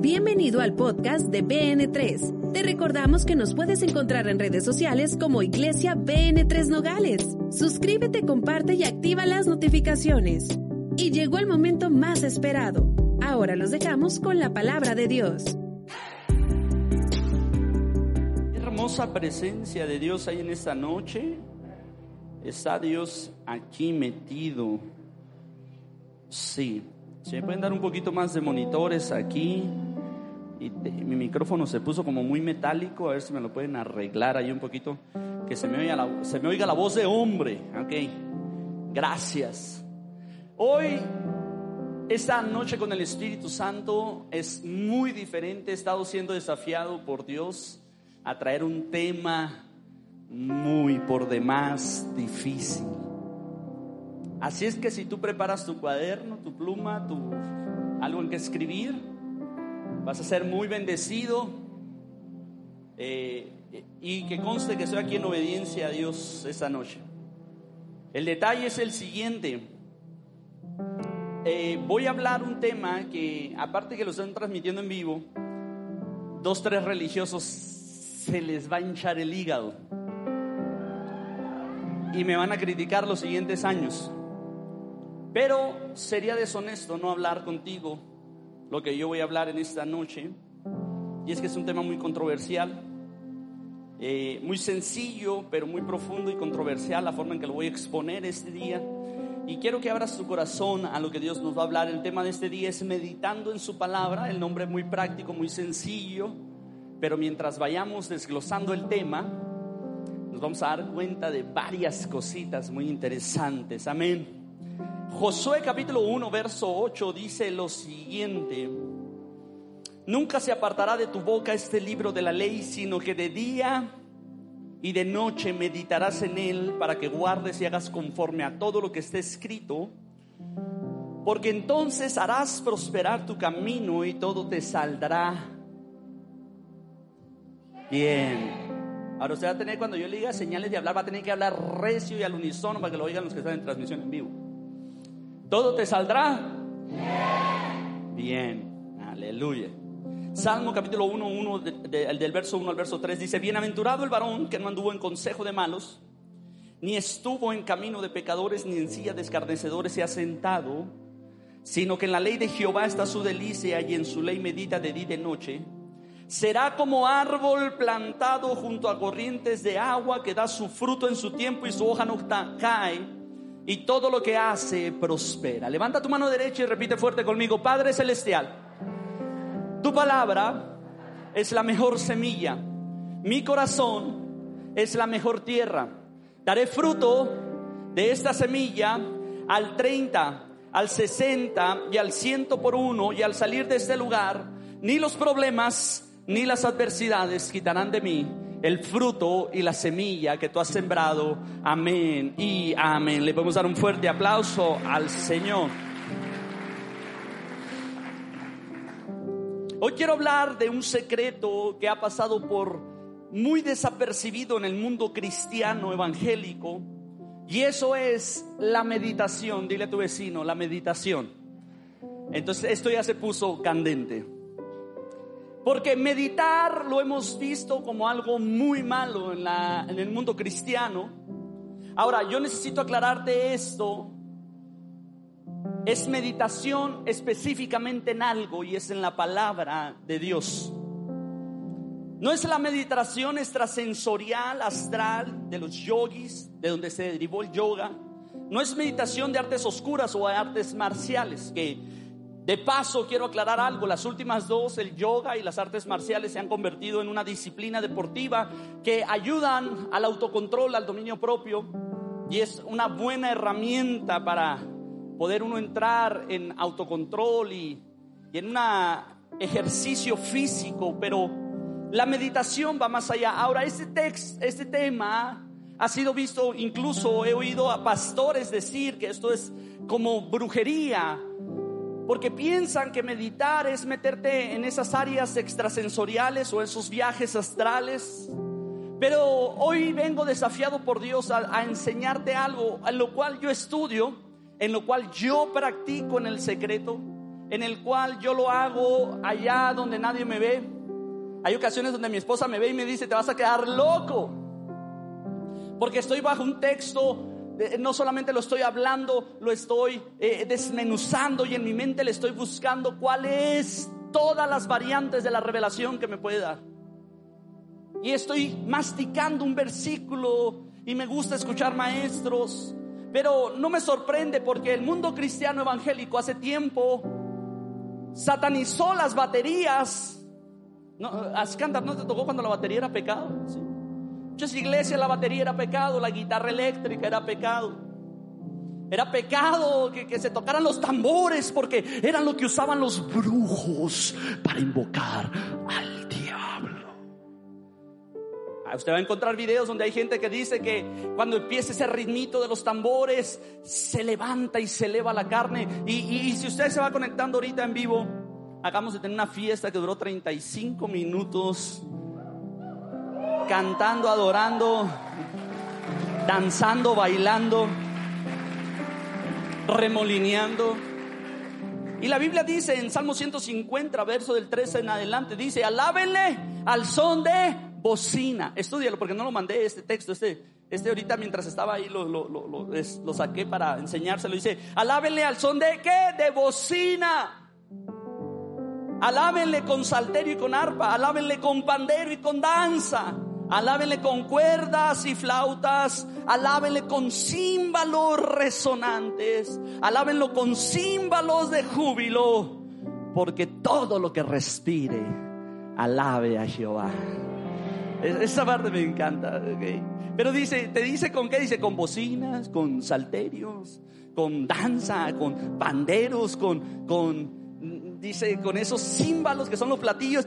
Bienvenido al podcast de BN3. Te recordamos que nos puedes encontrar en redes sociales como Iglesia BN3 Nogales. Suscríbete, comparte y activa las notificaciones. Y llegó el momento más esperado. Ahora los dejamos con la palabra de Dios. Hermosa presencia de Dios ahí en esta noche. Está Dios aquí metido. Sí. Si me pueden dar un poquito más de monitores aquí. Mi micrófono se puso como muy metálico. A ver si me lo pueden arreglar ahí un poquito. Que se me oiga la, se me oiga la voz de hombre. Ok. Gracias. Hoy, esta noche con el Espíritu Santo es muy diferente. He estado siendo desafiado por Dios a traer un tema muy por demás difícil. Así es que si tú preparas tu cuaderno, tu pluma, tu algo en que escribir, vas a ser muy bendecido eh, y que conste que estoy aquí en obediencia a Dios esta noche. El detalle es el siguiente. Eh, voy a hablar un tema que, aparte que lo están transmitiendo en vivo, dos, tres religiosos se les va a hinchar el hígado y me van a criticar los siguientes años. Pero sería deshonesto no hablar contigo lo que yo voy a hablar en esta noche. Y es que es un tema muy controversial, eh, muy sencillo, pero muy profundo y controversial la forma en que lo voy a exponer este día. Y quiero que abras tu corazón a lo que Dios nos va a hablar. El tema de este día es meditando en su palabra. El nombre es muy práctico, muy sencillo. Pero mientras vayamos desglosando el tema, nos vamos a dar cuenta de varias cositas muy interesantes. Amén. Josué capítulo 1, verso 8 dice lo siguiente. Nunca se apartará de tu boca este libro de la ley, sino que de día y de noche meditarás en él para que guardes y hagas conforme a todo lo que esté escrito, porque entonces harás prosperar tu camino y todo te saldrá bien. Ahora usted va a tener, cuando yo le diga señales de hablar, va a tener que hablar recio y al unísono para que lo oigan los que están en transmisión en vivo. ¿Todo te saldrá? Bien. Aleluya. Salmo capítulo 1, 1 del verso 1 al verso 3 dice, Bienaventurado el varón que no anduvo en consejo de malos, ni estuvo en camino de pecadores, ni en silla de escarnecedores se ha sentado, sino que en la ley de Jehová está su delicia y en su ley medita de día y de noche. Será como árbol plantado junto a corrientes de agua que da su fruto en su tiempo y su hoja no cae y todo lo que hace prospera. Levanta tu mano derecha y repite fuerte conmigo, Padre Celestial, tu palabra es la mejor semilla, mi corazón es la mejor tierra. Daré fruto de esta semilla al 30, al 60 y al 100 por uno y al salir de este lugar, ni los problemas ni las adversidades quitarán de mí el fruto y la semilla que tú has sembrado. Amén y amén. Le podemos dar un fuerte aplauso al Señor. Hoy quiero hablar de un secreto que ha pasado por muy desapercibido en el mundo cristiano evangélico y eso es la meditación. Dile a tu vecino, la meditación. Entonces esto ya se puso candente. Porque meditar lo hemos visto como algo muy malo en, el mundo cristiano. Ahora, yo necesito aclararte esto. Es meditación específicamente en algo y es en la palabra de Dios. No es la meditación extrasensorial, astral de los yogis, de donde se derivó el yoga. No es meditación de artes oscuras o de artes marciales, que de paso, quiero aclarar algo, las últimas dos, el yoga y las artes marciales, se han convertido en una disciplina deportiva que ayudan al autocontrol, al dominio propio, y es una buena herramienta para poder uno entrar en autocontrol y, en un ejercicio físico, pero la meditación va más allá. Ahora, este, text, este tema ha sido visto, incluso he oído a pastores decir que esto es como brujería porque piensan que meditar es meterte en esas áreas extrasensoriales o esos viajes astrales. Pero hoy vengo desafiado por Dios a, a, enseñarte algo en lo cual yo estudio, en lo cual yo practico en el secreto en el cual yo lo hago allá donde nadie me ve. Hay ocasiones donde mi esposa me ve y me dice, te vas a quedar loco. Porque estoy bajo un texto, no solamente lo estoy hablando, lo estoy eh, desmenuzando y en mi mente le estoy buscando cuál es todas las variantes de la revelación que me puede dar. Y estoy masticando un versículo y me gusta escuchar maestros, pero no me sorprende porque el mundo cristiano evangélico hace tiempo satanizó las baterías. No, ¿no te tocó cuando la batería era pecado? Muchas iglesias la batería era pecado, la guitarra eléctrica era pecado. Era pecado que, que, se tocaran los tambores porque eran lo que usaban los brujos para invocar al diablo. Ah, usted va a encontrar videos donde hay gente que dice que cuando empieza ese ritmito de los tambores se levanta y se eleva la carne. Y, y si usted se va conectando ahorita en vivo, acabamos de tener una fiesta que duró 35 minutos, cantando, adorando, danzando, bailando, remolineando. Y la Biblia dice en Salmo 150, verso del 13 en adelante, dice, alábenle al son de bocina. Estudialo porque no lo mandé este texto, este, este ahorita mientras estaba ahí lo, lo, lo, saqué para enseñárselo. Dice, alábenle al son de qué? De bocina. Alábenle con salterio y con arpa, alábenle con pandero y con danza, alábenle con cuerdas y flautas, alábenle con címbalos resonantes, alábenlo con címbalos de júbilo, porque todo lo que respire, alabe a Jehová. Esa parte me encanta. Pero dice, te dice con qué? Dice con bocinas, con salterios, con danza, con panderos, con, con dice, con esos címbalos que son los platillos,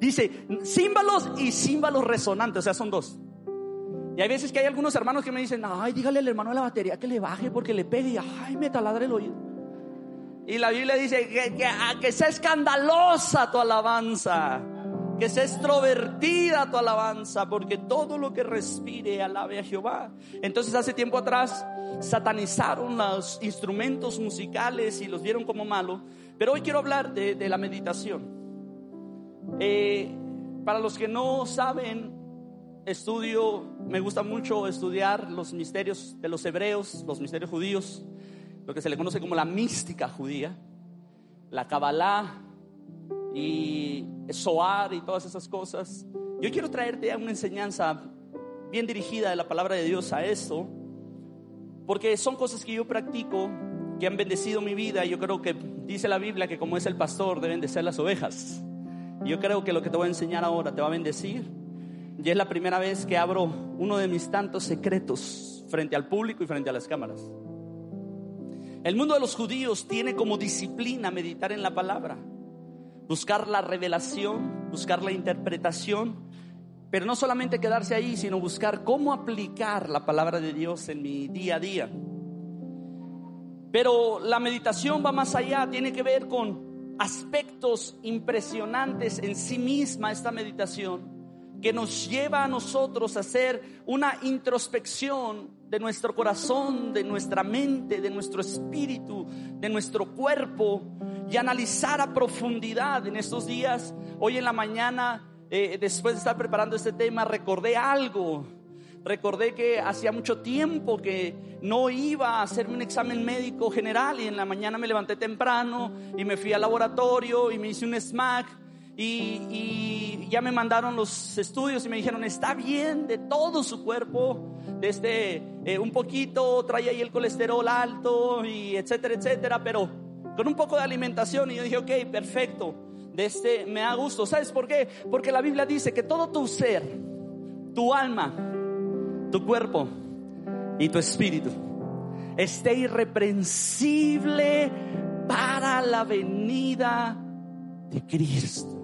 dice, címbalos y címbalos resonantes, o sea, son dos. Y hay veces que hay algunos hermanos que me dicen, ay, dígale al hermano de la batería que le baje porque le pegue y ay, me taladre el oído. Y la Biblia dice que, que, que sea escandalosa tu alabanza, que sea extrovertida tu alabanza, porque todo lo que respire alabe a Jehová. Entonces hace tiempo atrás satanizaron los instrumentos musicales y los vieron como malos pero hoy quiero hablar de, la meditación. Eh, para los que no saben, estudio, me gusta mucho estudiar los misterios de los hebreos, los misterios judíos, lo que se le conoce como la mística judía, la Kabbalah y Zohar y todas esas cosas. Yo quiero traerte una enseñanza bien dirigida de la palabra de Dios a eso, porque son cosas que yo practico que han bendecido mi vida. Yo creo que dice la Biblia que como es el pastor deben de ser las ovejas. Yo creo que lo que te voy a enseñar ahora te va a bendecir. Y es la primera vez que abro uno de mis tantos secretos frente al público y frente a las cámaras. El mundo de los judíos tiene como disciplina meditar en la palabra, buscar la revelación, buscar la interpretación, pero no solamente quedarse ahí, sino buscar cómo aplicar la palabra de Dios en mi día a día. Pero la meditación va más allá, tiene que ver con aspectos impresionantes en sí misma esta meditación que nos lleva a nosotros a hacer una introspección de nuestro corazón, de nuestra mente, de nuestro espíritu, de nuestro cuerpo y analizar a profundidad en estos días. Hoy en la mañana, eh, después de estar preparando este tema, recordé algo recordé que hacía mucho tiempo que no iba a hacerme un examen médico general y en la mañana me levanté temprano y me fui al laboratorio y me hice un SMAC y, ya me mandaron los estudios y me dijeron, está bien de todo su cuerpo, desde eh, un poquito, trae ahí el colesterol alto y etcétera, etcétera, pero con un poco de alimentación y yo dije, ok, perfecto, de este me da gusto. ¿Sabes por qué? Porque la Biblia dice que todo tu ser, tu alma, tu cuerpo y tu espíritu esté irreprensible para la venida de Cristo.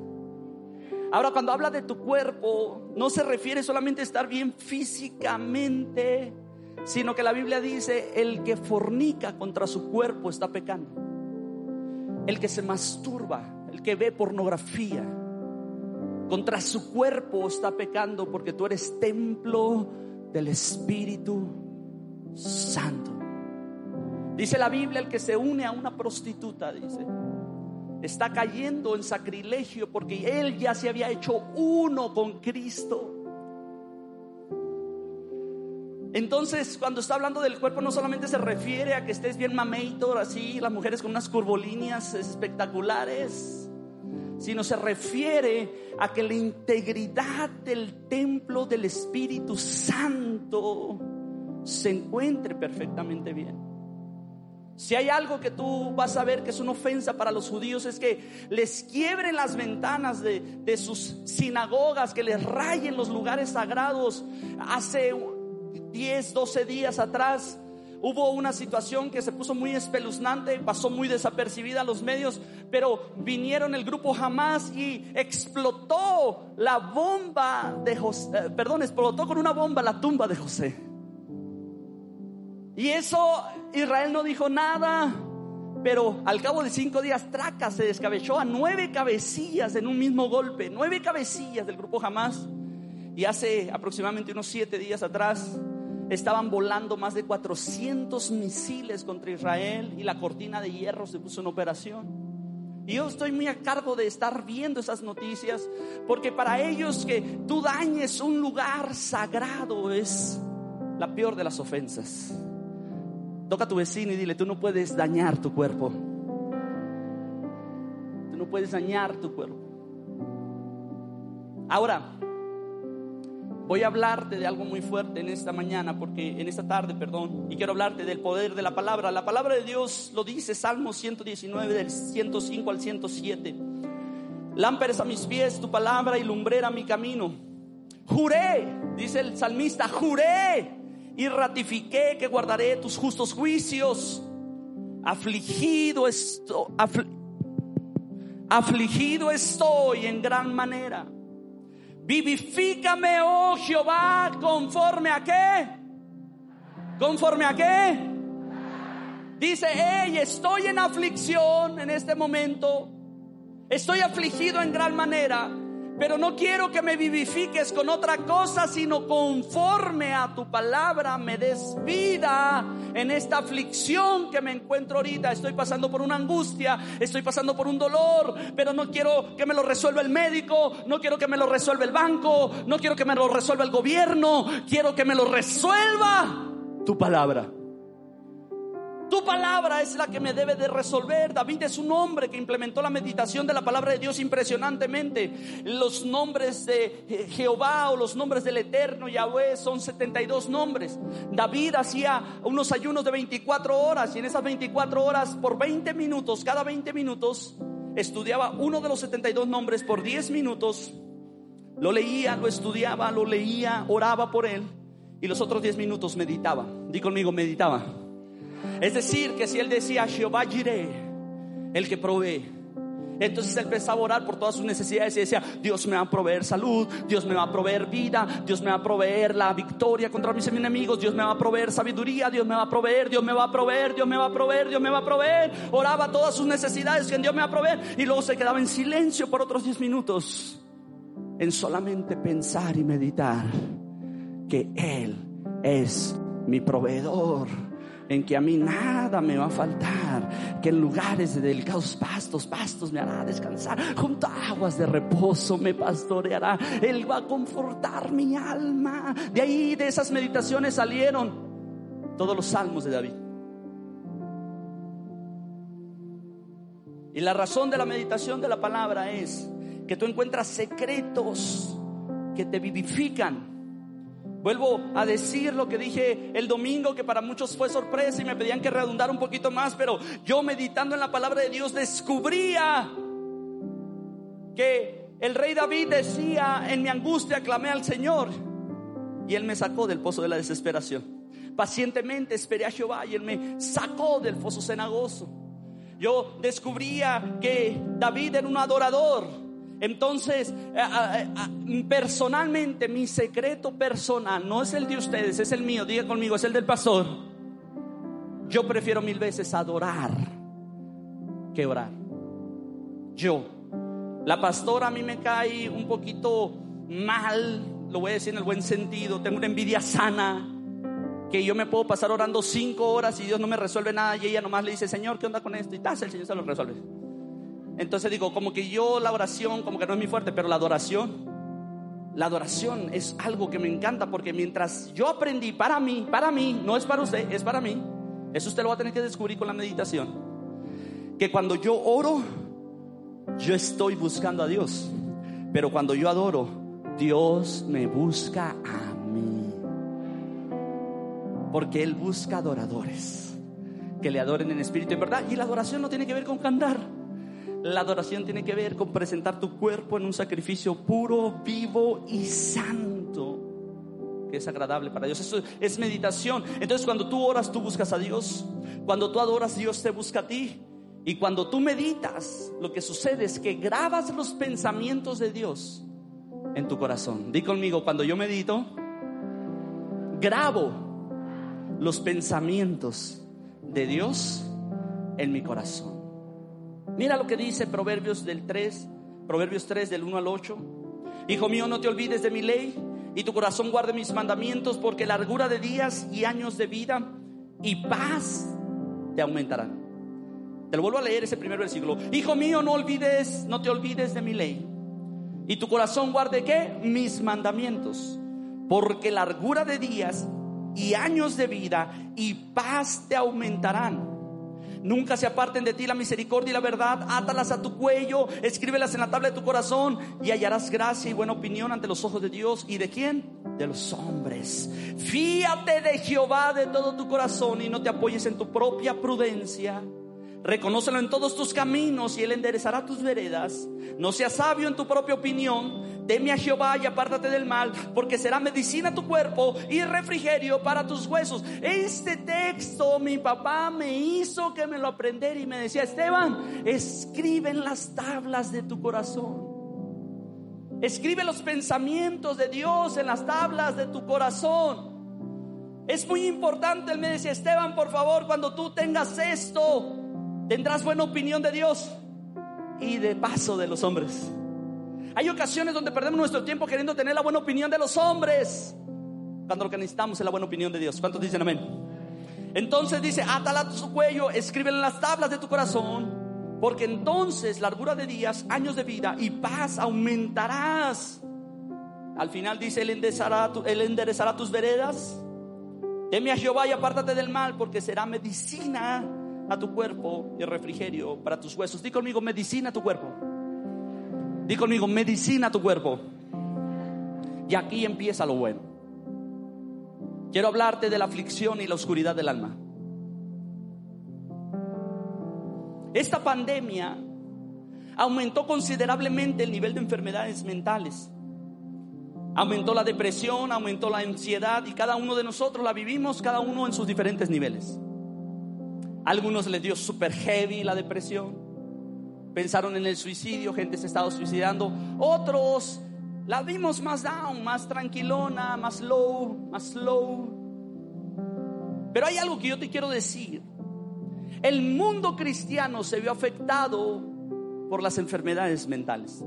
Ahora, cuando habla de tu cuerpo, no se refiere solamente a estar bien físicamente, sino que la Biblia dice, el que fornica contra su cuerpo está pecando. El que se masturba, el que ve pornografía, contra su cuerpo está pecando porque tú eres templo del Espíritu Santo. Dice la Biblia, el que se une a una prostituta, dice, está cayendo en sacrilegio porque él ya se había hecho uno con Cristo. Entonces, cuando está hablando del cuerpo, no solamente se refiere a que estés bien mameito, así, las mujeres con unas curvolíneas espectaculares, sino se refiere a que la integridad del templo del Espíritu Santo se encuentre perfectamente bien. Si hay algo que tú vas a ver que es una ofensa para los judíos es que les quiebren las ventanas de, de, sus sinagogas, que les rayen los lugares sagrados. Hace 10, 12 días atrás hubo una situación que se puso muy espeluznante, pasó muy desapercibida a los medios, pero vinieron el grupo Hamas y explotó la bomba de José, eh, perdón, explotó con una bomba la tumba de José. Y eso Israel no dijo nada. Pero al cabo de cinco días, Traca se descabechó a nueve cabecillas en un mismo golpe. Nueve cabecillas del grupo Hamas. Y hace aproximadamente unos siete días atrás estaban volando más de 400 misiles contra Israel y la cortina de hierro se puso en operación. Y yo estoy muy a cargo de estar viendo esas noticias porque para ellos que tú dañes un lugar sagrado es la peor de las ofensas. Toca a tu vecino y dile, tú no puedes dañar tu cuerpo. Tú no puedes dañar tu cuerpo. Ahora, voy a hablarte de algo muy fuerte en esta mañana, porque en esta tarde, perdón, y quiero hablarte del poder de la palabra. La palabra de Dios lo dice Salmo 119 del 105 al 107. Lámparas a mis pies tu palabra y lumbrera mi camino. Juré, dice el salmista, juré y ratifiqué que guardaré tus justos juicios. Afligido estoy, afligido estoy en gran manera. Vivifícame, oh Jehová, conforme a qué? ¿Conforme a qué? Dice, hey, estoy en aflicción en este momento. Estoy afligido en gran manera. Pero no quiero que me vivifiques con otra cosa, sino conforme a tu palabra me des vida en esta aflicción que me encuentro ahorita. Estoy pasando por una angustia, estoy pasando por un dolor, pero no quiero que me lo resuelva el médico, no quiero que me lo resuelva el banco, no quiero que me lo resuelva el gobierno, quiero que me lo resuelva tu palabra. Tu palabra es la que me debe de resolver. David es un hombre que implementó la meditación de la palabra de Dios impresionantemente. Los nombres de Jehová o los nombres del Eterno Yahweh son 72 nombres. David hacía unos ayunos de 24 horas y en esas 24 horas por 20 minutos, cada 20 minutos, estudiaba uno de los 72 nombres por 10 minutos. Lo leía, lo estudiaba, lo leía, oraba por él y los otros 10 minutos meditaba. Di conmigo, meditaba. Es decir, que si él decía, Jehová Jireh, el que provee, entonces él empezaba a orar por todas sus necesidades y decía, Dios me va a proveer salud, Dios me va a proveer vida, Dios me va a proveer la victoria contra mis enemigos, Dios me va a proveer sabiduría, Dios me va a proveer, Dios me va a proveer, Dios me va a proveer, Dios me va a proveer. Oraba todas sus necesidades que Dios me va a proveer y luego se quedaba en silencio por otros 10 minutos en solamente pensar y meditar que Él es mi proveedor en que a mí nada me va a faltar, que en lugares de delicados pastos, pastos me hará descansar, junto a aguas de reposo me pastoreará, Él va a confortar mi alma. De ahí, de esas meditaciones salieron todos los salmos de David. Y la razón de la meditación de la palabra es que tú encuentras secretos que te vivifican Vuelvo a decir lo que dije el domingo, que para muchos fue sorpresa y me pedían que redundara un poquito más, pero yo meditando en la palabra de Dios descubría que el rey David decía, en mi angustia clamé al Señor y él me sacó del pozo de la desesperación. Pacientemente esperé a Jehová y él me sacó del foso cenagoso. Yo descubría que David era un adorador entonces, eh, eh, eh, personalmente, mi secreto personal no es el de ustedes, es el mío. Diga conmigo, es el del pastor. Yo prefiero mil veces adorar que orar. Yo. La pastora a mí me cae un poquito mal, lo voy a decir en el buen sentido. Tengo una envidia sana. Que yo me puedo pasar orando cinco horas y Dios no me resuelve nada y ella nomás le dice, Señor, ¿qué onda con esto? Y tal, el Señor se lo resuelve. Entonces digo, como que yo la oración, como que no es mi fuerte, pero la adoración, la adoración es algo que me encanta porque mientras yo aprendí para mí, para mí, no es para usted, es para mí, eso usted lo va a tener que descubrir con la meditación, que cuando yo oro, yo estoy buscando a Dios, pero cuando yo adoro, Dios me busca a mí, porque Él busca adoradores que le adoren en espíritu y en verdad, y la adoración no tiene que ver con cantar. La adoración tiene que ver con presentar tu cuerpo en un sacrificio puro, vivo y santo, que es agradable para Dios. Eso es meditación. Entonces cuando tú oras, tú buscas a Dios. Cuando tú adoras, Dios te busca a ti. Y cuando tú meditas, lo que sucede es que grabas los pensamientos de Dios en tu corazón. Di conmigo, cuando yo medito, grabo los pensamientos de Dios en mi corazón. Mira lo que dice Proverbios del 3, Proverbios 3 del 1 al 8. Hijo mío, no te olvides de mi ley y tu corazón guarde mis mandamientos, porque largura de días y años de vida y paz te aumentarán. Te lo vuelvo a leer ese primer versículo. Hijo mío, no olvides, no te olvides de mi ley. Y tu corazón guarde qué? Mis mandamientos. Porque largura de días y años de vida y paz te aumentarán. Nunca se aparten de ti la misericordia y la verdad. Átalas a tu cuello, escríbelas en la tabla de tu corazón y hallarás gracia y buena opinión ante los ojos de Dios. ¿Y de quién? De los hombres. Fíate de Jehová de todo tu corazón y no te apoyes en tu propia prudencia. Reconócelo en todos tus caminos y Él enderezará tus veredas. No seas sabio en tu propia opinión. Teme a Jehová y apártate del mal, porque será medicina tu cuerpo y refrigerio para tus huesos. Este texto mi papá me hizo que me lo aprendiera y me decía, Esteban, escribe en las tablas de tu corazón. Escribe los pensamientos de Dios en las tablas de tu corazón. Es muy importante, él me decía, Esteban, por favor, cuando tú tengas esto, Tendrás buena opinión de Dios y de paso de los hombres. Hay ocasiones donde perdemos nuestro tiempo queriendo tener la buena opinión de los hombres, cuando lo que necesitamos es la buena opinión de Dios. ¿Cuántos dicen amén? Entonces dice, átala a su cuello, escríbele en las tablas de tu corazón, porque entonces largura de días, años de vida y paz aumentarás. Al final dice, él enderezará, enderezará tus veredas. Teme a Jehová y apártate del mal, porque será medicina a tu cuerpo y refrigerio para tus huesos. Di conmigo, medicina tu cuerpo. Di conmigo, medicina tu cuerpo. Y aquí empieza lo bueno. Quiero hablarte de la aflicción y la oscuridad del alma. Esta pandemia aumentó considerablemente el nivel de enfermedades mentales. Aumentó la depresión, aumentó la ansiedad y cada uno de nosotros la vivimos, cada uno en sus diferentes niveles. Algunos les dio super heavy la depresión. Pensaron en el suicidio, gente se estaba suicidando. Otros la vimos más down, más tranquilona, más low, más slow. Pero hay algo que yo te quiero decir. El mundo cristiano se vio afectado por las enfermedades mentales.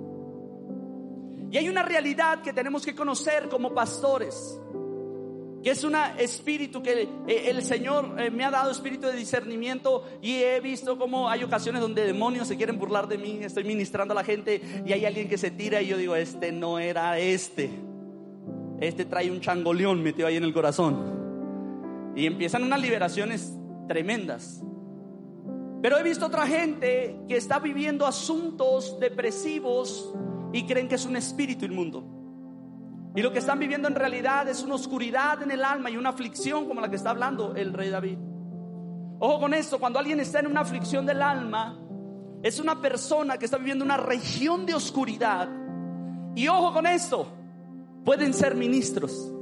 Y hay una realidad que tenemos que conocer como pastores es un espíritu que eh, el Señor eh, me ha dado espíritu de discernimiento y he visto como hay ocasiones donde demonios se quieren burlar de mí, estoy ministrando a la gente y hay alguien que se tira y yo digo, este no era este, este trae un changoleón metido ahí en el corazón y empiezan unas liberaciones tremendas. Pero he visto otra gente que está viviendo asuntos depresivos y creen que es un espíritu inmundo. Y lo que están viviendo en realidad es una oscuridad en el alma y una aflicción como la que está hablando el rey David. Ojo con esto, cuando alguien está en una aflicción del alma, es una persona que está viviendo una región de oscuridad. Y ojo con esto, pueden ser ministros,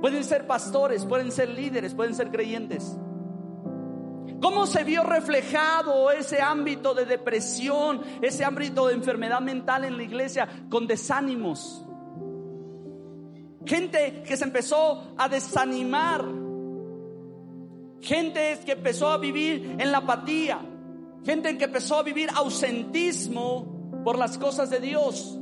pueden ser pastores, pueden ser líderes, pueden ser creyentes. ¿Cómo se vio reflejado ese ámbito de depresión, ese ámbito de enfermedad mental en la iglesia con desánimos? Gente que se empezó a desanimar, gente que empezó a vivir en la apatía, gente que empezó a vivir ausentismo por las cosas de Dios.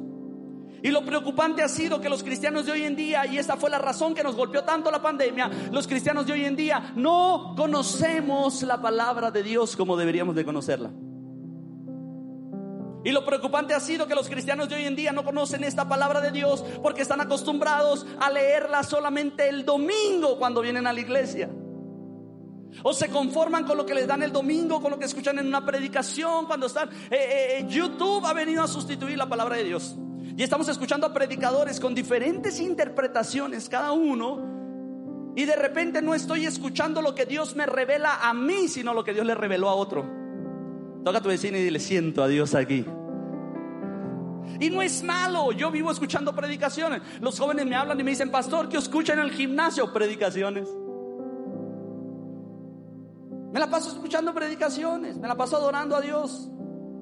Y lo preocupante ha sido que los cristianos de hoy en día, y esta fue la razón que nos golpeó tanto la pandemia, los cristianos de hoy en día no conocemos la palabra de Dios como deberíamos de conocerla. Y lo preocupante ha sido que los cristianos de hoy en día no conocen esta palabra de Dios porque están acostumbrados a leerla solamente el domingo cuando vienen a la iglesia. O se conforman con lo que les dan el domingo, con lo que escuchan en una predicación, cuando están... Eh, eh, eh, YouTube ha venido a sustituir la palabra de Dios. Y estamos escuchando a predicadores con diferentes interpretaciones, cada uno. Y de repente no estoy escuchando lo que Dios me revela a mí, sino lo que Dios le reveló a otro. Toca tu vecino y dile, siento a Dios aquí. Y no es malo, yo vivo escuchando predicaciones. Los jóvenes me hablan y me dicen, pastor, que escuchan en el gimnasio predicaciones. Me la paso escuchando predicaciones, me la paso adorando a Dios.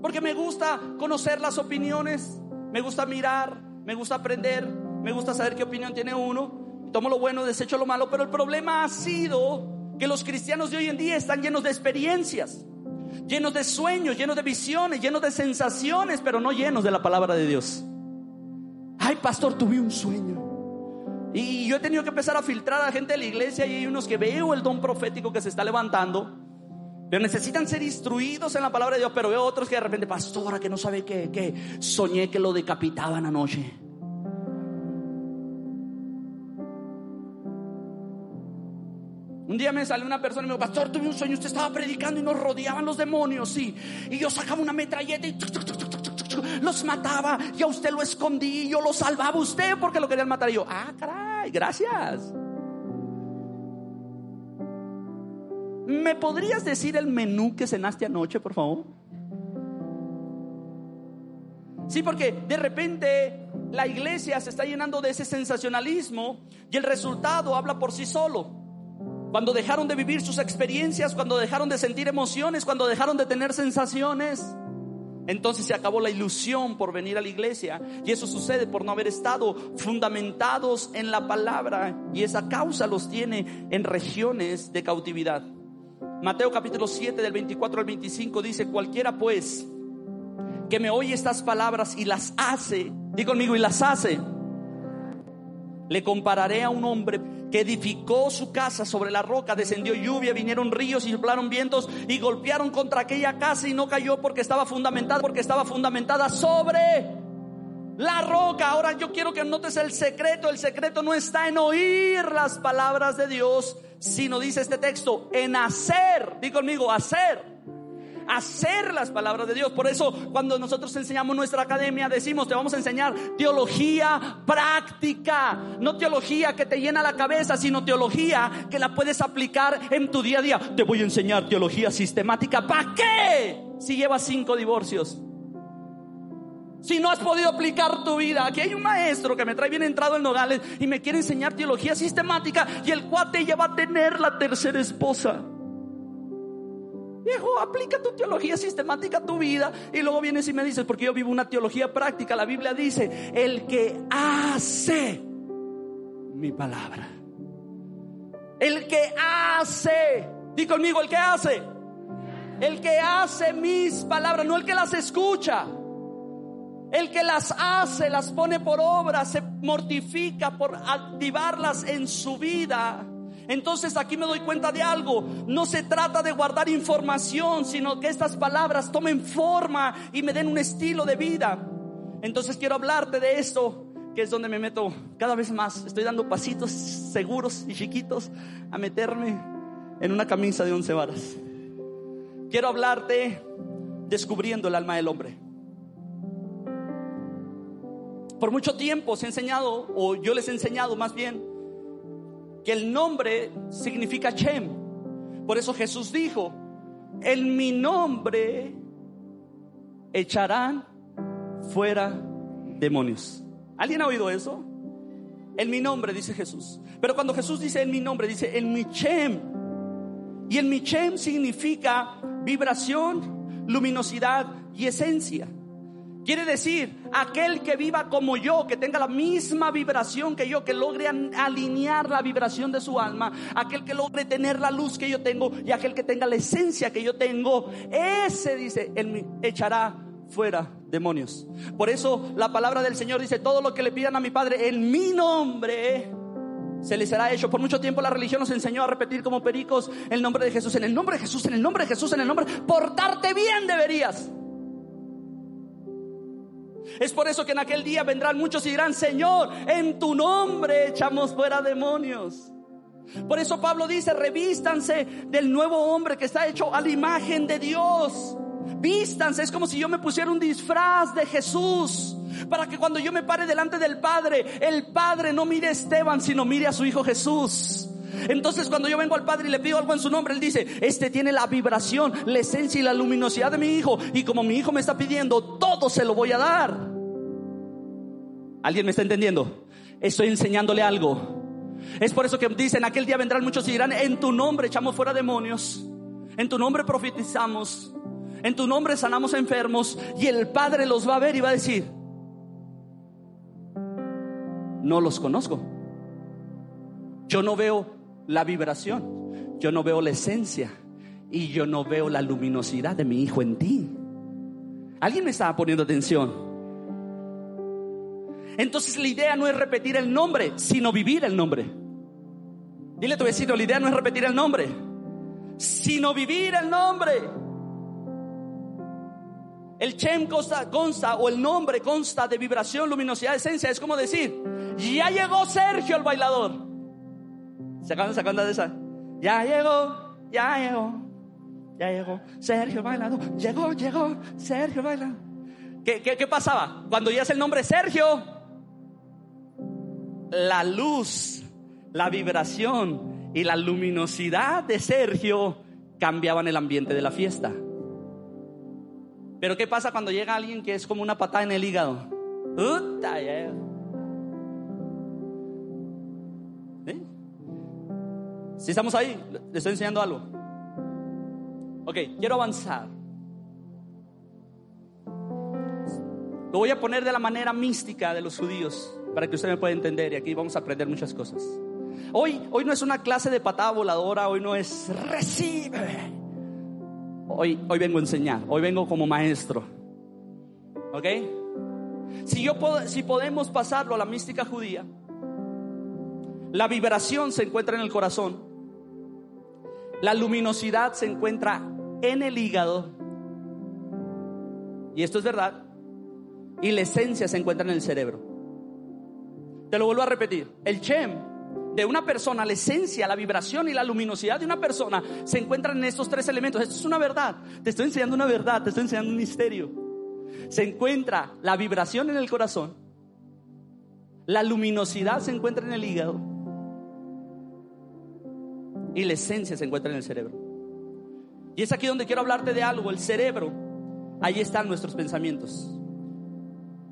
Porque me gusta conocer las opiniones, me gusta mirar, me gusta aprender, me gusta saber qué opinión tiene uno. Tomo lo bueno, desecho lo malo. Pero el problema ha sido que los cristianos de hoy en día están llenos de experiencias llenos de sueños, llenos de visiones, llenos de sensaciones, pero no llenos de la palabra de Dios. Ay, pastor, tuve un sueño. Y yo he tenido que empezar a filtrar a gente de la iglesia y hay unos que veo el don profético que se está levantando, pero necesitan ser instruidos en la palabra de Dios, pero veo otros que de repente, pastora, que no sabe qué, que soñé que lo decapitaban anoche. Un día me salió una persona y me dijo, pastor, tuve un sueño, usted estaba predicando y nos rodeaban los demonios, sí. Y yo sacaba una metralleta y los mataba y a usted lo escondí yo lo salvaba a usted porque lo querían matar. Y yo, ah, caray, gracias. ¿Me podrías decir el menú que cenaste anoche, por favor? Sí, porque de repente la iglesia se está llenando de ese sensacionalismo y el resultado habla por sí solo cuando dejaron de vivir sus experiencias, cuando dejaron de sentir emociones, cuando dejaron de tener sensaciones, entonces se acabó la ilusión por venir a la iglesia. Y eso sucede por no haber estado fundamentados en la palabra. Y esa causa los tiene en regiones de cautividad. Mateo capítulo 7 del 24 al 25 dice, cualquiera pues que me oye estas palabras y las hace, di conmigo, y las hace, le compararé a un hombre que edificó su casa sobre la roca, descendió lluvia, vinieron ríos y soplaron vientos y golpearon contra aquella casa y no cayó porque estaba fundamentada, porque estaba fundamentada sobre la roca. Ahora yo quiero que notes el secreto. El secreto no está en oír las palabras de Dios, sino dice este texto, en hacer. Di conmigo, hacer hacer las palabras de Dios. Por eso cuando nosotros enseñamos nuestra academia decimos, te vamos a enseñar teología práctica, no teología que te llena la cabeza, sino teología que la puedes aplicar en tu día a día. Te voy a enseñar teología sistemática. ¿Para qué? Si llevas cinco divorcios. Si no has podido aplicar tu vida, aquí hay un maestro que me trae bien entrado en Nogales y me quiere enseñar teología sistemática y el cuate ya va a tener la tercera esposa. Viejo, aplica tu teología sistemática a tu vida y luego vienes y me dices, porque yo vivo una teología práctica. La Biblia dice, el que hace mi palabra. El que hace, di conmigo, el que hace. El que hace mis palabras, no el que las escucha. El que las hace, las pone por obra, se mortifica por activarlas en su vida. Entonces aquí me doy cuenta de algo. No se trata de guardar información, sino que estas palabras tomen forma y me den un estilo de vida. Entonces quiero hablarte de esto, que es donde me meto cada vez más. Estoy dando pasitos seguros y chiquitos a meterme en una camisa de once varas. Quiero hablarte descubriendo el alma del hombre. Por mucho tiempo se ha enseñado, o yo les he enseñado más bien, que el nombre significa Shem. Por eso Jesús dijo, en mi nombre echarán fuera demonios. ¿Alguien ha oído eso? En mi nombre, dice Jesús. Pero cuando Jesús dice en mi nombre, dice en mi Shem. Y en mi Shem significa vibración, luminosidad y esencia. Quiere decir, aquel que viva como yo, que tenga la misma vibración que yo, que logre alinear la vibración de su alma, aquel que logre tener la luz que yo tengo y aquel que tenga la esencia que yo tengo, ese dice, él echará fuera demonios. Por eso la palabra del Señor dice, todo lo que le pidan a mi Padre en mi nombre, se les será hecho. Por mucho tiempo la religión nos enseñó a repetir como pericos el nombre de Jesús, en el nombre de Jesús, en el nombre de Jesús, en el nombre. Portarte bien deberías. Es por eso que en aquel día vendrán muchos y dirán, Señor, en tu nombre echamos fuera demonios. Por eso Pablo dice, revístanse del nuevo hombre que está hecho a la imagen de Dios. Vístanse, es como si yo me pusiera un disfraz de Jesús. Para que cuando yo me pare delante del Padre, el Padre no mire a Esteban, sino mire a su Hijo Jesús. Entonces cuando yo vengo al Padre y le pido algo en su nombre, Él dice, este tiene la vibración, la esencia y la luminosidad de mi Hijo. Y como mi Hijo me está pidiendo, todo se lo voy a dar. ¿Alguien me está entendiendo? Estoy enseñándole algo. Es por eso que dicen, aquel día vendrán muchos y dirán, en tu nombre echamos fuera demonios, en tu nombre profetizamos, en tu nombre sanamos enfermos y el Padre los va a ver y va a decir, no los conozco. Yo no veo la vibración, yo no veo la esencia y yo no veo la luminosidad de mi hijo en ti. ¿Alguien me estaba poniendo atención? Entonces la idea no es repetir el nombre, sino vivir el nombre. Dile a tu vecino, la idea no es repetir el nombre, sino vivir el nombre. El Chem consta, consta, o el nombre consta de vibración, luminosidad, esencia. Es como decir, ya llegó Sergio el bailador. ¿Se acaban de esa? Ya llegó, ya llegó, ya llegó Sergio el bailador. Llegó, llegó Sergio el bailador. ¿Qué, qué, qué pasaba? Cuando es el nombre Sergio, la luz, la vibración y la luminosidad de Sergio cambiaban el ambiente de la fiesta. Pero ¿qué pasa cuando llega alguien que es como una patada en el hígado? Si estamos ahí, le estoy enseñando algo. Ok, quiero avanzar. Lo voy a poner de la manera mística de los judíos para que usted me pueda entender y aquí vamos a aprender muchas cosas. Hoy, hoy no es una clase de patada voladora, hoy no es recibe. Hoy, hoy vengo a enseñar, hoy vengo como maestro. ¿Ok? Si, yo si podemos pasarlo a la mística judía, la vibración se encuentra en el corazón, la luminosidad se encuentra en el hígado, y esto es verdad, y la esencia se encuentra en el cerebro. Te lo vuelvo a repetir, el Chem de una persona, la esencia, la vibración y la luminosidad de una persona se encuentran en estos tres elementos. Esto es una verdad. Te estoy enseñando una verdad, te estoy enseñando un misterio. Se encuentra la vibración en el corazón, la luminosidad se encuentra en el hígado y la esencia se encuentra en el cerebro. Y es aquí donde quiero hablarte de algo, el cerebro. Ahí están nuestros pensamientos.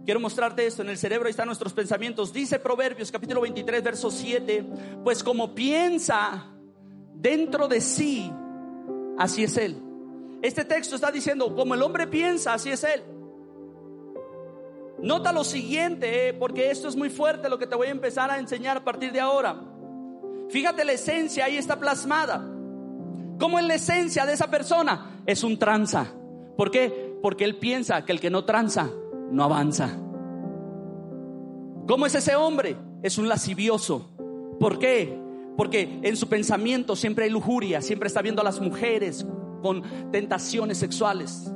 Quiero mostrarte esto, en el cerebro ahí están nuestros pensamientos. Dice Proverbios capítulo 23, verso 7, pues como piensa dentro de sí, así es él. Este texto está diciendo, como el hombre piensa, así es él. Nota lo siguiente, eh, porque esto es muy fuerte lo que te voy a empezar a enseñar a partir de ahora. Fíjate la esencia, ahí está plasmada. ¿Cómo es la esencia de esa persona? Es un tranza. ¿Por qué? Porque él piensa que el que no tranza no avanza. ¿Cómo es ese hombre? Es un lascivioso. ¿Por qué? Porque en su pensamiento siempre hay lujuria, siempre está viendo a las mujeres con tentaciones sexuales.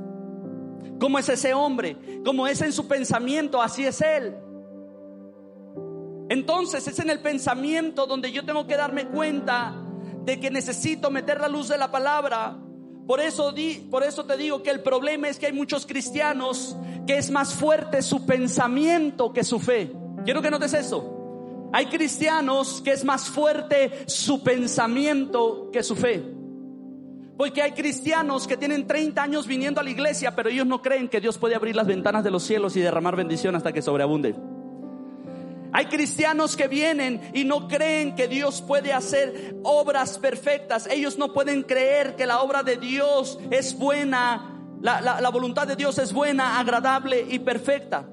¿Cómo es ese hombre? ¿Cómo es en su pensamiento? Así es él. Entonces es en el pensamiento donde yo tengo que darme cuenta de que necesito meter la luz de la palabra por eso, di, por eso te digo que el problema es que hay muchos cristianos que es más fuerte su pensamiento que su fe. Quiero que notes eso. Hay cristianos que es más fuerte su pensamiento que su fe. Porque hay cristianos que tienen 30 años viniendo a la iglesia, pero ellos no creen que Dios puede abrir las ventanas de los cielos y derramar bendición hasta que sobreabunde. Hay cristianos que vienen y no creen que Dios puede hacer obras perfectas. Ellos no pueden creer que la obra de Dios es buena, la, la, voluntad de Dios es buena, agradable y perfecta.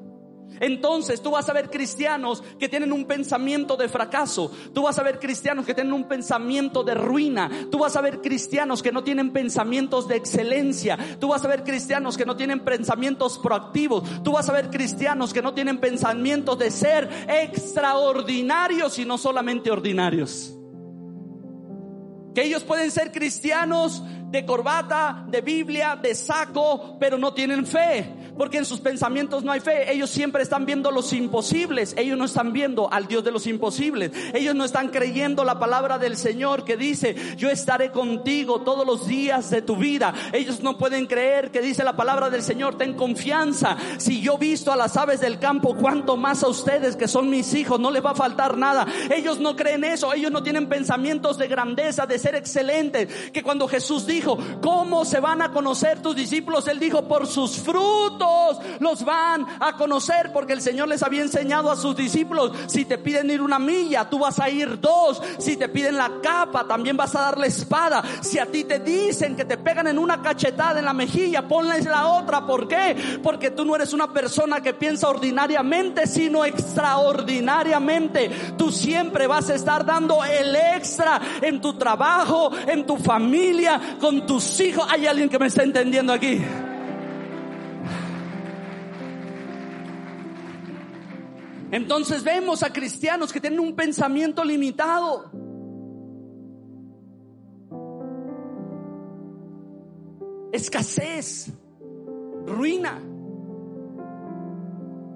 Entonces tú vas a ver cristianos que tienen un pensamiento de fracaso, tú vas a ver cristianos que tienen un pensamiento de ruina, tú vas a ver cristianos que no tienen pensamientos de excelencia, tú vas a ver cristianos que no tienen pensamientos proactivos, tú vas a ver cristianos que no tienen pensamientos de ser extraordinarios y no solamente ordinarios. Que ellos pueden ser cristianos de corbata, de Biblia, de saco, pero no tienen fe. Porque en sus pensamientos no hay fe. Ellos siempre están viendo los imposibles. Ellos no están viendo al Dios de los imposibles. Ellos no están creyendo la palabra del Señor que dice, yo estaré contigo todos los días de tu vida. Ellos no pueden creer que dice la palabra del Señor, ten confianza. Si yo visto a las aves del campo, cuánto más a ustedes que son mis hijos, no les va a faltar nada. Ellos no creen eso. Ellos no tienen pensamientos de grandeza, de ser excelentes. Que cuando Jesús dijo, ¿cómo se van a conocer tus discípulos? Él dijo, por sus frutos los van a conocer, porque el Señor les había enseñado a sus discípulos, si te piden ir una milla, tú vas a ir dos, si te piden la capa, también vas a dar la espada, si a ti te dicen que te pegan en una cachetada en la mejilla, ponles la otra, ¿por qué? Porque tú no eres una persona que piensa ordinariamente, sino extraordinariamente. Tú siempre vas a estar dando el extra en tu trabajo, en tu familia, tus hijos. Hay alguien que me está entendiendo aquí. Entonces vemos a cristianos que tienen un pensamiento limitado. Escasez, ruina.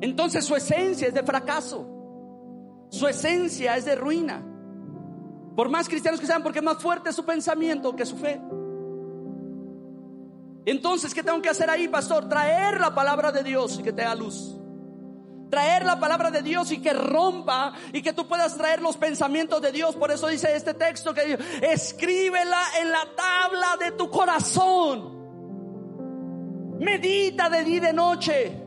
Entonces su esencia es de fracaso. Su esencia es de ruina. Por más cristianos que sean, porque es más fuerte su pensamiento que su fe. Entonces, ¿qué tengo que hacer ahí, pastor? Traer la palabra de Dios y que te da luz traer la palabra de Dios y que rompa y que tú puedas traer los pensamientos de Dios. Por eso dice este texto que escríbela en la tabla de tu corazón. Medita de día y de noche.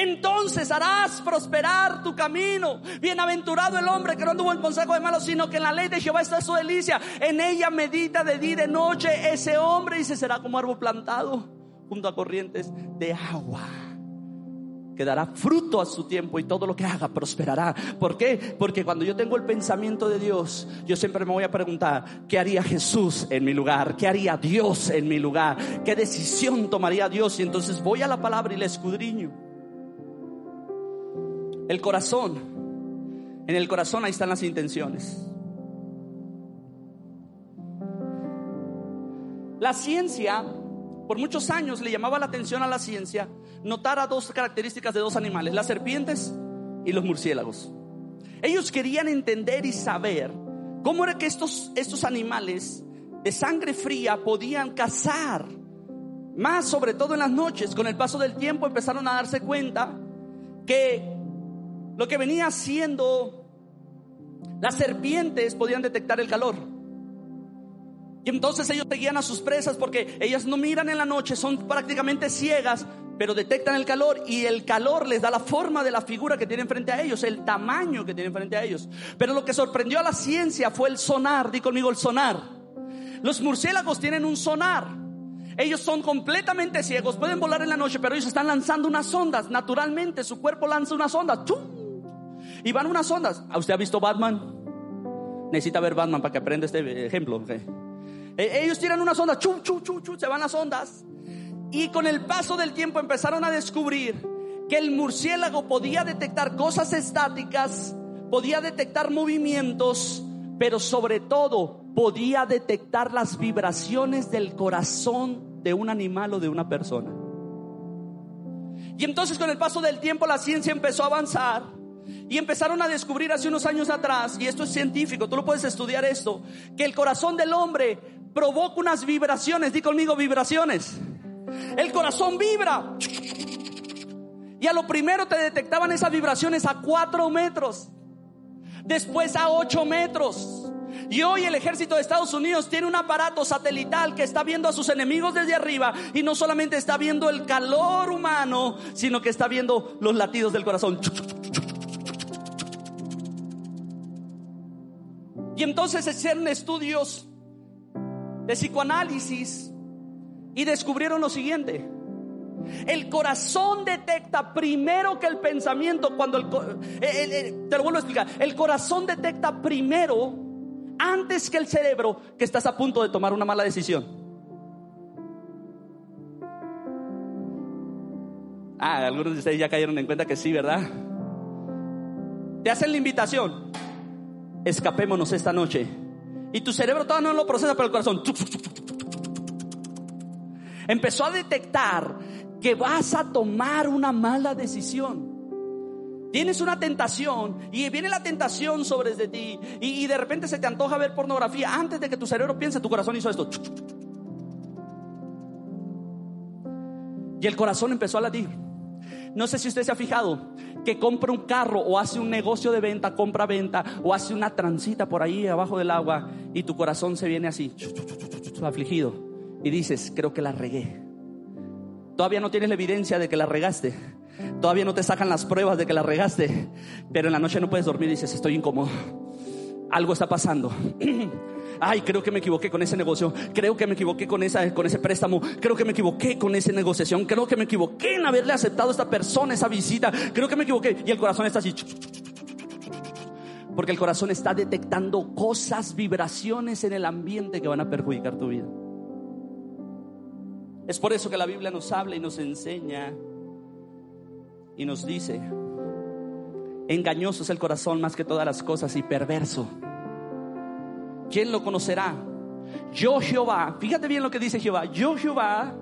Entonces harás prosperar tu camino. Bienaventurado el hombre que no tuvo el consejo de malos, sino que en la ley de Jehová está su delicia. En ella medita de día y de noche. Ese hombre dice será como árbol plantado junto a corrientes de agua que dará fruto a su tiempo y todo lo que haga prosperará. ¿Por qué? Porque cuando yo tengo el pensamiento de Dios, yo siempre me voy a preguntar, ¿qué haría Jesús en mi lugar? ¿Qué haría Dios en mi lugar? ¿Qué decisión tomaría Dios? Y entonces voy a la palabra y le escudriño. El corazón, en el corazón ahí están las intenciones. La ciencia por muchos años le llamaba la atención a la ciencia notar a dos características de dos animales, las serpientes y los murciélagos. Ellos querían entender y saber cómo era que estos, estos animales de sangre fría podían cazar, más sobre todo en las noches. Con el paso del tiempo empezaron a darse cuenta que lo que venía siendo las serpientes podían detectar el calor. Y entonces ellos seguían a sus presas porque ellas no miran en la noche, son prácticamente ciegas, pero detectan el calor y el calor les da la forma de la figura que tienen frente a ellos, el tamaño que tienen frente a ellos. Pero lo que sorprendió a la ciencia fue el sonar, di conmigo el sonar. Los murciélagos tienen un sonar. Ellos son completamente ciegos, pueden volar en la noche, pero ellos están lanzando unas ondas. Naturalmente su cuerpo lanza unas ondas. Y van unas ondas. ¿Usted ha visto Batman? Necesita ver Batman para que aprenda este ejemplo. Eh, ellos tiran unas ondas, chu, chu, chu, chu, se van las ondas. Y con el paso del tiempo empezaron a descubrir que el murciélago podía detectar cosas estáticas, podía detectar movimientos, pero sobre todo podía detectar las vibraciones del corazón de un animal o de una persona. Y entonces con el paso del tiempo la ciencia empezó a avanzar y empezaron a descubrir hace unos años atrás, y esto es científico, tú lo puedes estudiar esto, que el corazón del hombre provoca unas vibraciones, di conmigo vibraciones. El corazón vibra. Y a lo primero te detectaban esas vibraciones a cuatro metros, después a ocho metros. Y hoy el ejército de Estados Unidos tiene un aparato satelital que está viendo a sus enemigos desde arriba y no solamente está viendo el calor humano, sino que está viendo los latidos del corazón. Y entonces hicieron estudios de psicoanálisis y descubrieron lo siguiente. El corazón detecta primero que el pensamiento, cuando el, te lo vuelvo a explicar, el corazón detecta primero, antes que el cerebro, que estás a punto de tomar una mala decisión. Ah, algunos de ustedes ya cayeron en cuenta que sí, ¿verdad? Te hacen la invitación, escapémonos esta noche y tu cerebro todavía no lo procesa, pero el corazón empezó a detectar que vas a tomar una mala decisión. Tienes una tentación y viene la tentación sobre de ti y, y, de repente se te antoja ver pornografía. Antes de que tu cerebro piense, tu corazón hizo esto. Y el corazón empezó a latir. No sé si usted se ha fijado que compra un carro o hace un negocio de venta, compra-venta o hace una transita por ahí abajo del agua y tu corazón se viene así, afligido. Y dices, creo que la regué. Todavía no tienes la evidencia de que la regaste. Todavía no te sacan las pruebas de que la regaste. Pero en la noche no puedes dormir y dices, estoy incómodo. Algo está pasando. Ay, creo que me equivoqué con ese negocio. Creo que me equivoqué con, esa, con ese préstamo. Creo que me equivoqué con esa negociación. Creo que me equivoqué en haberle aceptado a esta persona esa visita. Creo que me equivoqué. Y el corazón está así. Porque el corazón está detectando cosas, vibraciones en el ambiente que van a perjudicar tu vida. Es por eso que la Biblia nos habla y nos enseña y nos dice, engañoso es el corazón más que todas las cosas y perverso. ¿Quién lo conocerá? Yo Jehová, fíjate bien lo que dice Jehová, yo Jehová,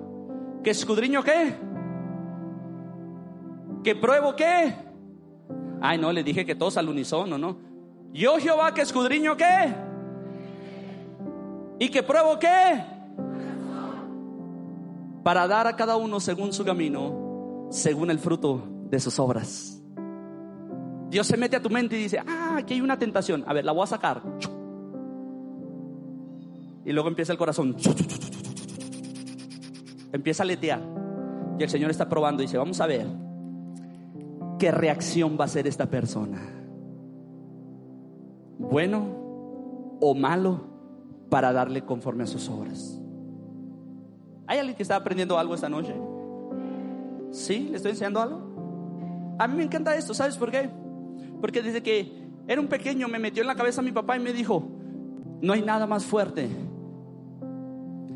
que escudriño qué, que pruebo qué. Ay, no, le dije que todos al unísono, ¿no? Yo Jehová, que escudriño qué. Y que pruebo qué. Para dar a cada uno según su camino, según el fruto de sus obras. Dios se mete a tu mente y dice, ah, aquí hay una tentación. A ver, la voy a sacar. Y luego empieza el corazón. Empieza a letear. Y el Señor está probando y dice, vamos a ver qué reacción va a hacer esta persona. Bueno o malo para darle conforme a sus obras. ¿Hay alguien que está aprendiendo algo esta noche? ¿Sí? ¿Le estoy enseñando algo? A mí me encanta esto, ¿sabes por qué? Porque desde que era un pequeño me metió en la cabeza mi papá y me dijo, no hay nada más fuerte.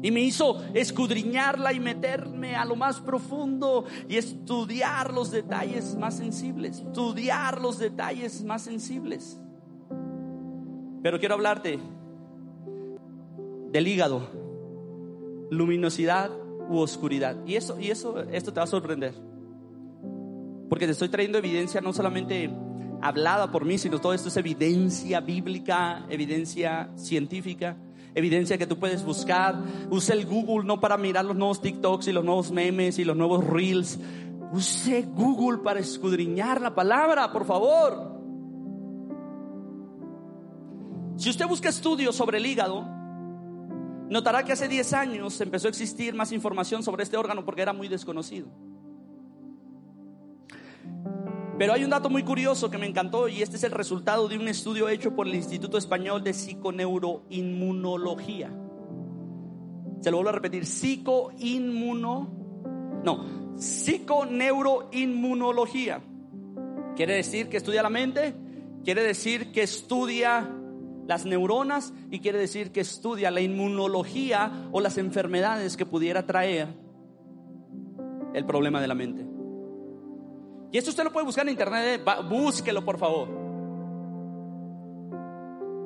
Y me hizo escudriñarla y meterme a lo más profundo y estudiar los detalles más sensibles, estudiar los detalles más sensibles. Pero quiero hablarte del hígado, luminosidad u oscuridad. Y eso, y eso, esto te va a sorprender. Porque te estoy trayendo evidencia no solamente hablada por mí, sino todo esto es evidencia bíblica, evidencia científica, evidencia que tú puedes buscar. Use el Google no para mirar los nuevos TikToks y los nuevos memes y los nuevos Reels. Use Google para escudriñar la palabra, por favor. Si usted busca estudios sobre el hígado, notará que hace 10 años empezó a existir más información sobre este órgano porque era muy desconocido. Pero hay un dato muy curioso que me encantó y este es el resultado de un estudio hecho por el Instituto Español de Psiconeuroinmunología. Se lo vuelvo a repetir, psicoinmuno, no, psiconeuroinmunología. Quiere decir que estudia la mente, quiere decir que estudia las neuronas y quiere decir que estudia la inmunología o las enfermedades que pudiera traer el problema de la mente. Y esto usted lo puede buscar en internet, eh, búsquelo por favor.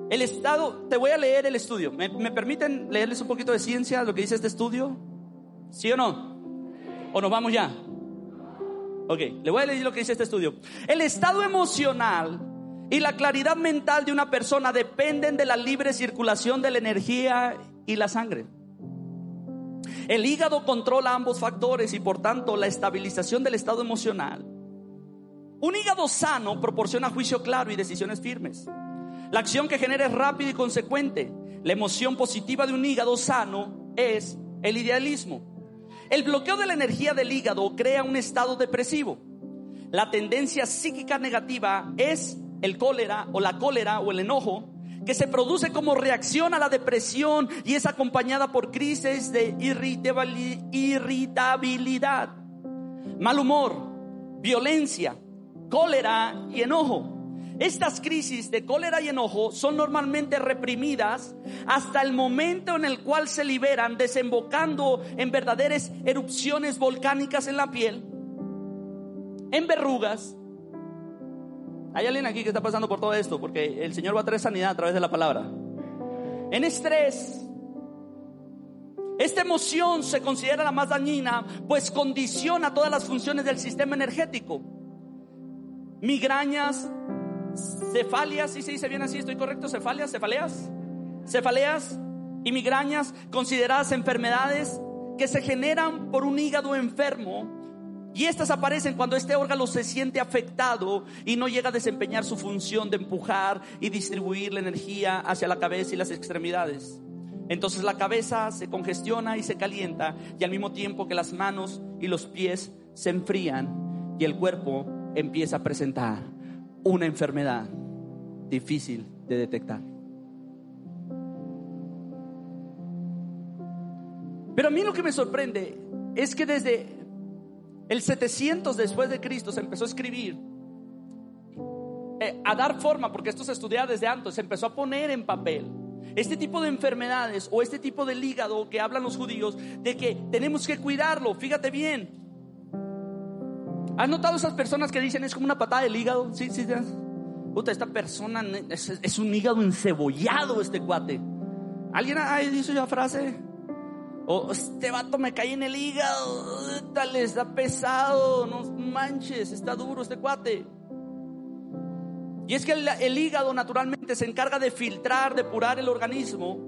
El estado, te voy a leer el estudio. ¿Me, permiten leerles un poquito de ciencia, lo que dice este estudio? ¿Sí o no? ¿O nos vamos ya? Ok, le voy a leer lo que dice este estudio. El estado emocional y la claridad mental de una persona dependen de la libre circulación de la energía y la sangre. El hígado controla ambos factores y por tanto la estabilización del estado emocional un hígado sano proporciona juicio claro y decisiones firmes. La acción que genera es rápida y consecuente. La emoción positiva de un hígado sano es el idealismo. El bloqueo de la energía del hígado crea un estado depresivo. La tendencia psíquica negativa es el cólera o la cólera o el enojo que se produce como reacción a la depresión y es acompañada por crisis de irritabilidad, mal humor, violencia, cólera y enojo. Estas crisis de cólera y enojo son normalmente reprimidas hasta el momento en el cual se liberan, desembocando en verdaderas erupciones volcánicas en la piel, en verrugas. Hay alguien aquí que está pasando por todo esto, porque el Señor va a traer sanidad a través de la palabra. En estrés, Esta emoción se considera la más dañina, pues condiciona todas las funciones del sistema energético. Migrañas, cefalias, si se dice bien así, estoy correcto, cefalias, cefaleas, cefaleas y migrañas, consideradas enfermedades que se generan por un hígado enfermo y estas aparecen cuando este órgano se siente afectado y no llega a desempeñar su función de empujar y distribuir la energía hacia la cabeza y las extremidades. Entonces la cabeza se congestiona y se calienta y al mismo tiempo que las manos y los pies se enfrían y el cuerpo empieza a presentar una enfermedad difícil de detectar. Pero a mí lo que me sorprende es que desde el 700 después de Cristo se empezó a escribir, eh, a dar forma, porque esto se estudiaba desde antes, se empezó a poner en papel este tipo de enfermedades o este tipo del hígado que hablan los judíos, de que tenemos que cuidarlo, fíjate bien. ¿Has notado esas personas que dicen es como una patada del hígado? Sí, sí, Puta, esta persona es, un hígado encebollado, este cuate. ¿Alguien ha dicho ya frase? O este vato me cae en el hígado, tal, está pesado, no manches, está duro este cuate. Y es que el, hígado naturalmente se encarga de filtrar, de depurar el organismo,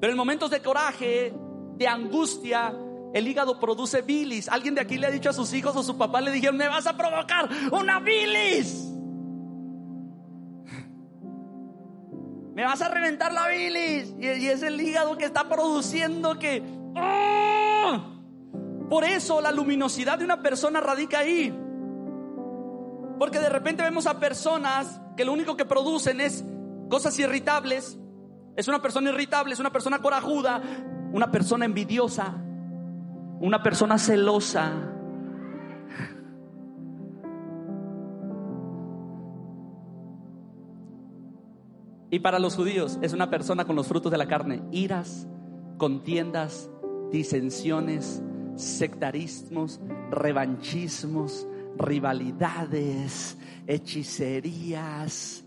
pero en momentos de coraje, de angustia, el hígado produce bilis. ¿Alguien de aquí le ha dicho a sus hijos o su papá le dijeron, me vas a provocar una bilis? me vas a reventar la bilis. Y, es el hígado que está produciendo que... ¡ah! Por eso la luminosidad de una persona radica ahí. Porque de repente vemos a personas que lo único que producen es cosas irritables. Es una persona irritable, es una persona corajuda, una persona envidiosa, una persona celosa, Y para los judíos es una persona con los frutos de la carne, iras, contiendas, disensiones, sectarismos, revanchismos, rivalidades, hechicerías,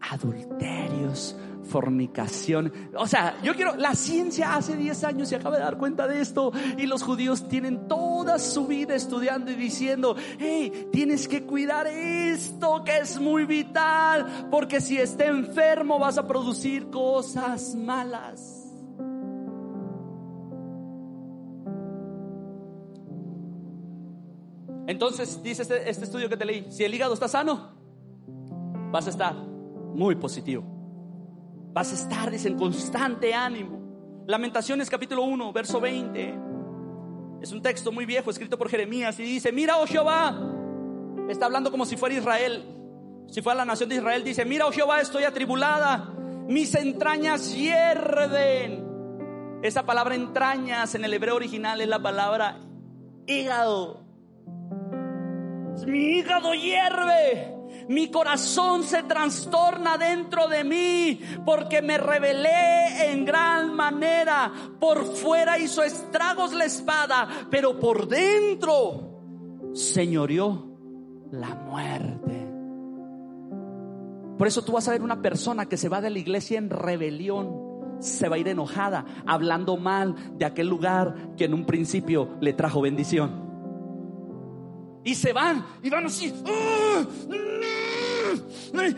adulterios, fornicación. O sea, yo quiero, la ciencia hace 10 años se acaba de dar cuenta de esto y los judíos tienen toda su vida estudiando y diciendo, hey, tienes que cuidar esto que es muy vital, porque si está enfermo vas a producir cosas malas. Entonces, dice este, este estudio que te leí, si el hígado está sano, vas a estar muy positivo. Vas a estar, dice, en constante ánimo. Lamentaciones capítulo 1, verso 20. Es un texto muy viejo escrito por Jeremías y dice, mira, oh Jehová, está hablando como si fuera Israel, si fuera la nación de Israel, dice, mira, oh Jehová, estoy atribulada, mis entrañas hierven. Esa palabra entrañas en el hebreo original es la palabra hígado. Mi hígado hierve. Mi corazón se trastorna dentro de mí porque me rebelé en gran manera. Por fuera hizo estragos la espada, pero por dentro señoreó la muerte. Por eso tú vas a ver una persona que se va de la iglesia en rebelión, se va a ir enojada, hablando mal de aquel lugar que en un principio le trajo bendición. Y se van, y van así. ¡Ah!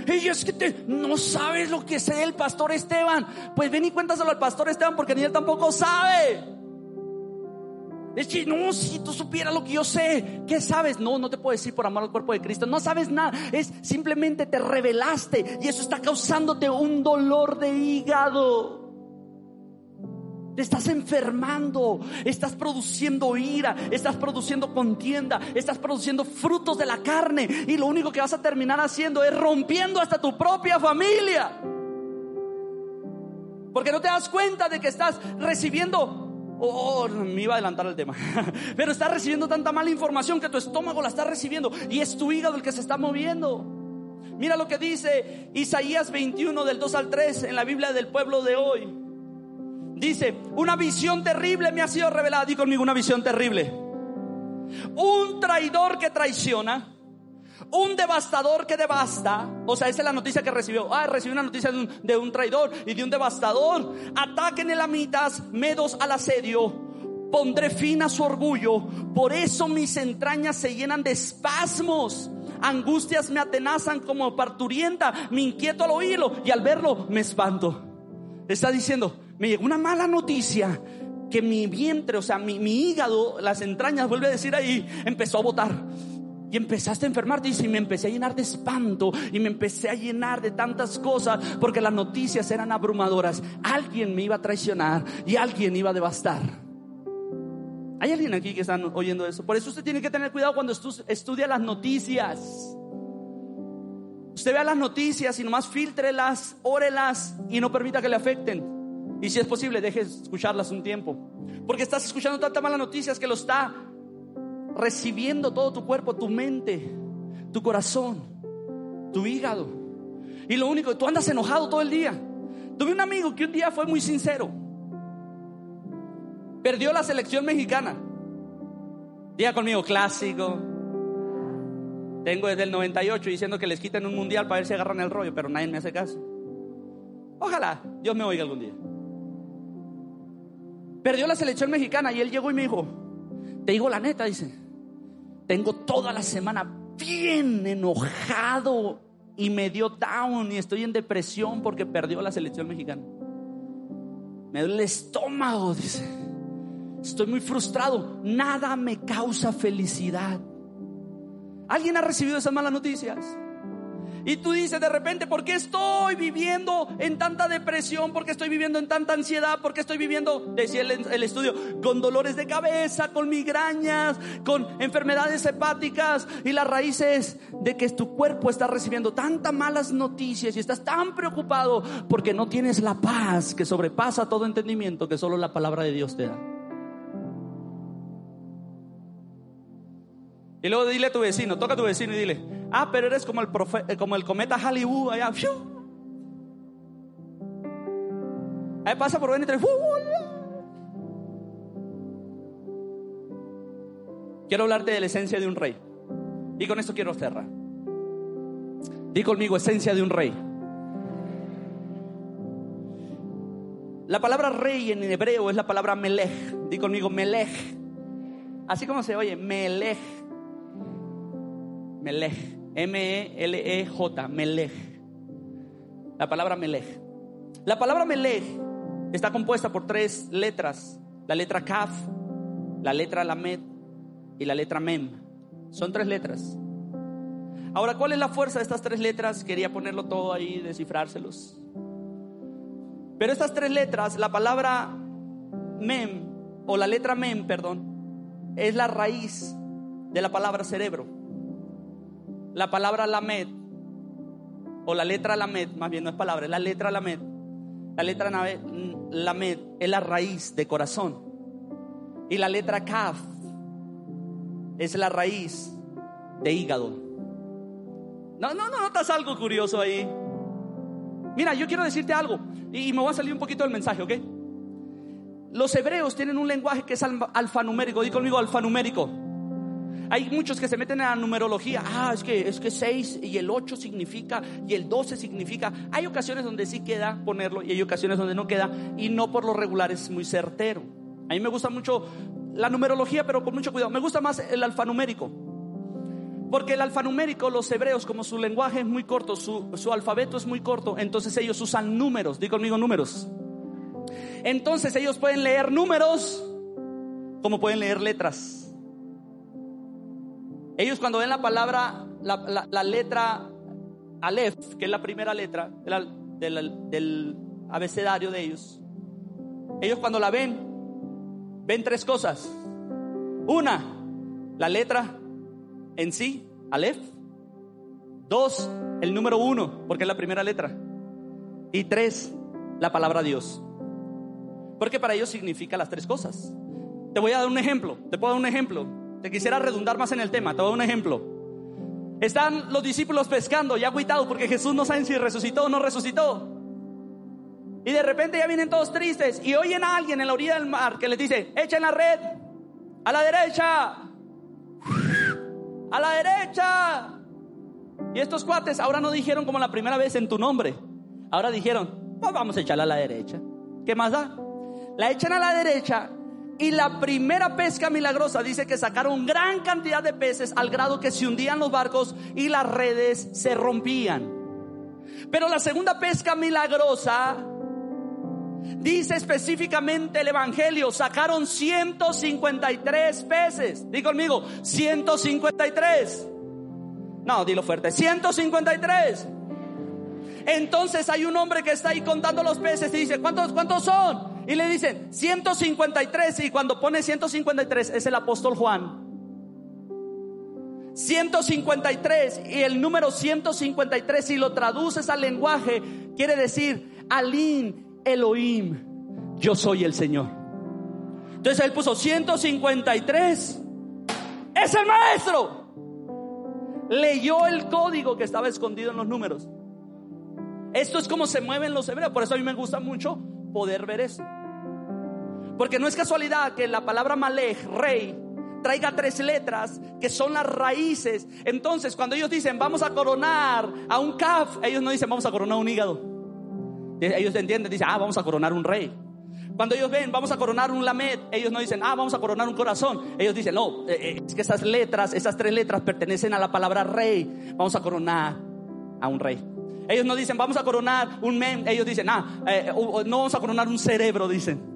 Es que te, no sabes lo que sé el pastor Esteban. Pues ven y cuéntaselo al pastor Esteban porque ni él tampoco sabe. Es que no, si tú supieras lo que yo sé, ¿qué sabes? No, no te puedo decir por amor al cuerpo de Cristo. No sabes nada. Es simplemente te revelaste y eso está causándote un dolor de hígado. Te estás enfermando, estás produciendo ira, estás produciendo contienda, estás produciendo frutos de la carne y lo único que vas a terminar haciendo es rompiendo hasta tu propia familia. Porque no te das cuenta de que estás recibiendo Oh, oh me iba a adelantar el tema. Pero estás recibiendo tanta mala información que tu estómago la está recibiendo y es tu hígado el que se está moviendo. Mira lo que dice Isaías 21 del 2 al 3 en la Biblia del pueblo de hoy. Dice, una visión terrible me ha sido revelada. Di conmigo una visión terrible. Un traidor que traiciona Un devastador que devasta, o sea, esa es la noticia que recibió. Ah, recibió una noticia de un, traidor y de un devastador. Ataquen elamitas, medos al asedio. Pondré fin a su orgullo. Por eso mis entrañas se llenan de espasmos. Angustias me atenazan como parturienta. Me inquieto al oírlo y al verlo me espanto. Está diciendo, me llegó una mala noticia que mi vientre, o sea, mi, mi hígado, las entrañas, vuelve a decir ahí, empezó a botar. Y empezaste a enfermarte y me empecé a llenar de espanto y me empecé a llenar de tantas cosas porque las noticias eran abrumadoras. Alguien me iba a traicionar y alguien iba a devastar. ¿Hay alguien aquí que están oyendo eso? Por eso usted tiene que tener cuidado cuando estudia las noticias. Usted vea las noticias y nomás filtrelas, órelas y no permita que le afecten. Y si es posible, deje escucharlas un tiempo. Porque estás escuchando tantas malas noticias que lo está recibiendo todo tu cuerpo, tu mente, tu corazón, tu hígado. Y lo único, tú andas enojado todo el día. Tuve un amigo que un día fue muy sincero. Perdió la selección mexicana. Día conmigo, clásico. Tengo desde el 98 diciendo que les quiten un mundial para ver si agarran el rollo, pero nadie me hace caso. Ojalá Dios me oiga algún día. Perdió la selección mexicana y él llegó y me dijo, te digo la neta, dice, tengo toda la semana bien enojado y me dio down y estoy en depresión porque perdió la selección mexicana. Me duele el estómago, dice. Estoy muy frustrado. Nada me causa felicidad. ¿Alguien ha recibido esas malas noticias? Y tú dices de repente, ¿por qué estoy viviendo en tanta depresión? ¿Por qué estoy viviendo en tanta ansiedad? ¿Por qué estoy viviendo, decía el, estudio, con dolores de cabeza, con migrañas, con enfermedades hepáticas? Y la raíz es de que tu cuerpo está recibiendo tantas malas noticias y estás tan preocupado porque no tienes la paz que sobrepasa todo entendimiento que solo la palabra de Dios te da. Y luego dile a tu vecino, toca a tu vecino y dile, ah, pero eres como el, eh, como el cometa Hollywood allá. Ahí pasa por venir Quiero hablarte de la esencia de un rey. Y con esto quiero cerrar. Di conmigo, esencia de un rey. La palabra rey en hebreo es la palabra melech. Di conmigo, melech. Así como se oye, melech. Melech. M-E-L-E-J. Melech. La palabra Melech. La palabra Melech está compuesta por tres letras. La letra Kaf, la letra Lamed y la letra Mem. Son tres letras. Ahora, ¿cuál es la fuerza de estas tres letras? Quería ponerlo todo ahí, descifrárselos. Pero estas tres letras, la palabra Mem, o la letra Mem, perdón, es la raíz de la palabra cerebro. La palabra Lamed, o la letra Lamed, más bien no es palabra, es la letra Lamed. La letra Lamed es la raíz de corazón. Y la letra Kaf es la raíz de hígado. No, no, no notas algo curioso ahí. Mira, yo quiero decirte algo y me voy a salir un poquito del mensaje, ¿ok? Los hebreos tienen un lenguaje que es alfanumérico. Di conmigo alfanumérico. Hay muchos que se meten en la numerología. Ah, es que es que 6 y el 8 significa y el 12 significa. Hay ocasiones donde sí queda ponerlo y hay ocasiones donde no queda y no por lo regular es muy certero. A mí me gusta mucho la numerología, pero con mucho cuidado. Me gusta más el alfanumérico. Porque el alfanumérico, los hebreos, como su lenguaje es muy corto, su, su alfabeto es muy corto, entonces ellos usan números. Di conmigo números. Entonces ellos pueden leer números como pueden leer letras. Ellos cuando ven la palabra, la, letra Aleph, que es la primera letra del, del abecedario de ellos, ellos cuando la ven, ven tres cosas. Una, la letra en sí, Aleph. Dos, el número uno, porque es la primera letra. Y tres, la palabra Dios. Porque para ellos significa las tres cosas. Te voy a dar un ejemplo. Te puedo dar un ejemplo. Te quisiera redundar más en el tema. Te doy un ejemplo. Están los discípulos pescando, ya agüitados porque Jesús no sabe si resucitó o no resucitó. Y de repente ya vienen todos tristes y oyen a alguien en la orilla del mar que les dice, echen la red a la derecha, a la derecha. Y estos cuates ahora no dijeron como la primera vez en tu nombre. Ahora dijeron, vamos a echarla a la derecha. ¿Qué más da? La echan a la derecha y la primera pesca milagrosa dice que sacaron gran cantidad de peces al grado que se hundían los barcos y las redes se rompían. Pero la segunda pesca milagrosa dice específicamente el Evangelio, sacaron 153 peces. Di conmigo, 153. No, dilo fuerte, 153. Entonces hay un hombre que está ahí contando los peces y dice, ¿cuántos, cuántos son? Y le dicen, 153. Y cuando pone 153 es el apóstol Juan. 153 y el número 153 si lo traduces al lenguaje quiere decir Alin Elohim, yo soy el Señor. Entonces él puso 153. Es el maestro. Leyó el código que estaba escondido en los números. Esto es como se mueven los hebreos. Por eso a mí me gusta mucho poder ver eso. Porque no es casualidad que la palabra Malej, rey, traiga tres letras que son las raíces. Entonces, cuando ellos dicen vamos a coronar a un kaf, ellos no dicen vamos a coronar un hígado. Ellos entienden, dicen, ah, vamos a coronar un rey. Cuando ellos ven, vamos a coronar un lamed, ellos no dicen, ah, vamos a coronar un corazón. Ellos dicen, no, eh, eh, es que esas letras, esas tres letras pertenecen a la palabra rey. Vamos a coronar a un rey. Ellos no dicen, vamos a coronar un mem. Ellos dicen, ah, eh, no vamos a coronar un cerebro, dicen.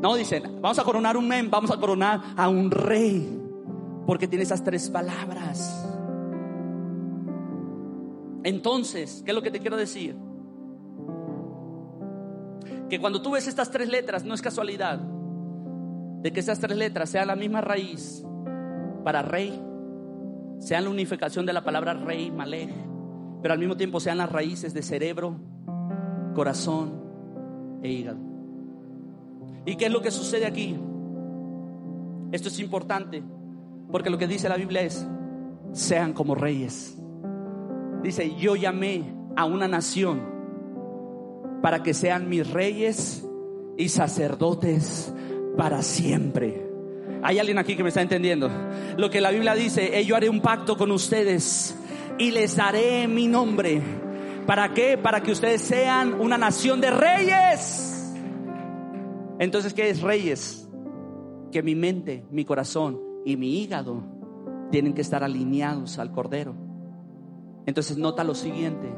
No, dicen, vamos a coronar un mem, vamos a coronar a un rey. Porque tiene esas tres palabras. Entonces, ¿qué es lo que te quiero decir? Que cuando tú ves estas tres letras, no es casualidad de que esas tres letras sean la misma raíz para rey, sean la unificación de la palabra rey, malej, pero al mismo tiempo sean las raíces de cerebro, corazón e hígado. ¿Y qué es lo que sucede aquí? Esto es importante, porque lo que dice la Biblia es, sean como reyes. Dice, yo llamé a una nación para que sean mis reyes y sacerdotes para siempre. Hay alguien aquí que me está entendiendo. Lo que la Biblia dice, yo haré un pacto con ustedes y les daré mi nombre. ¿Para qué? Para que ustedes sean una nación de reyes. Entonces, ¿qué es reyes? Que mi mente, mi corazón y mi hígado tienen que estar alineados al Cordero. Entonces, nota lo siguiente.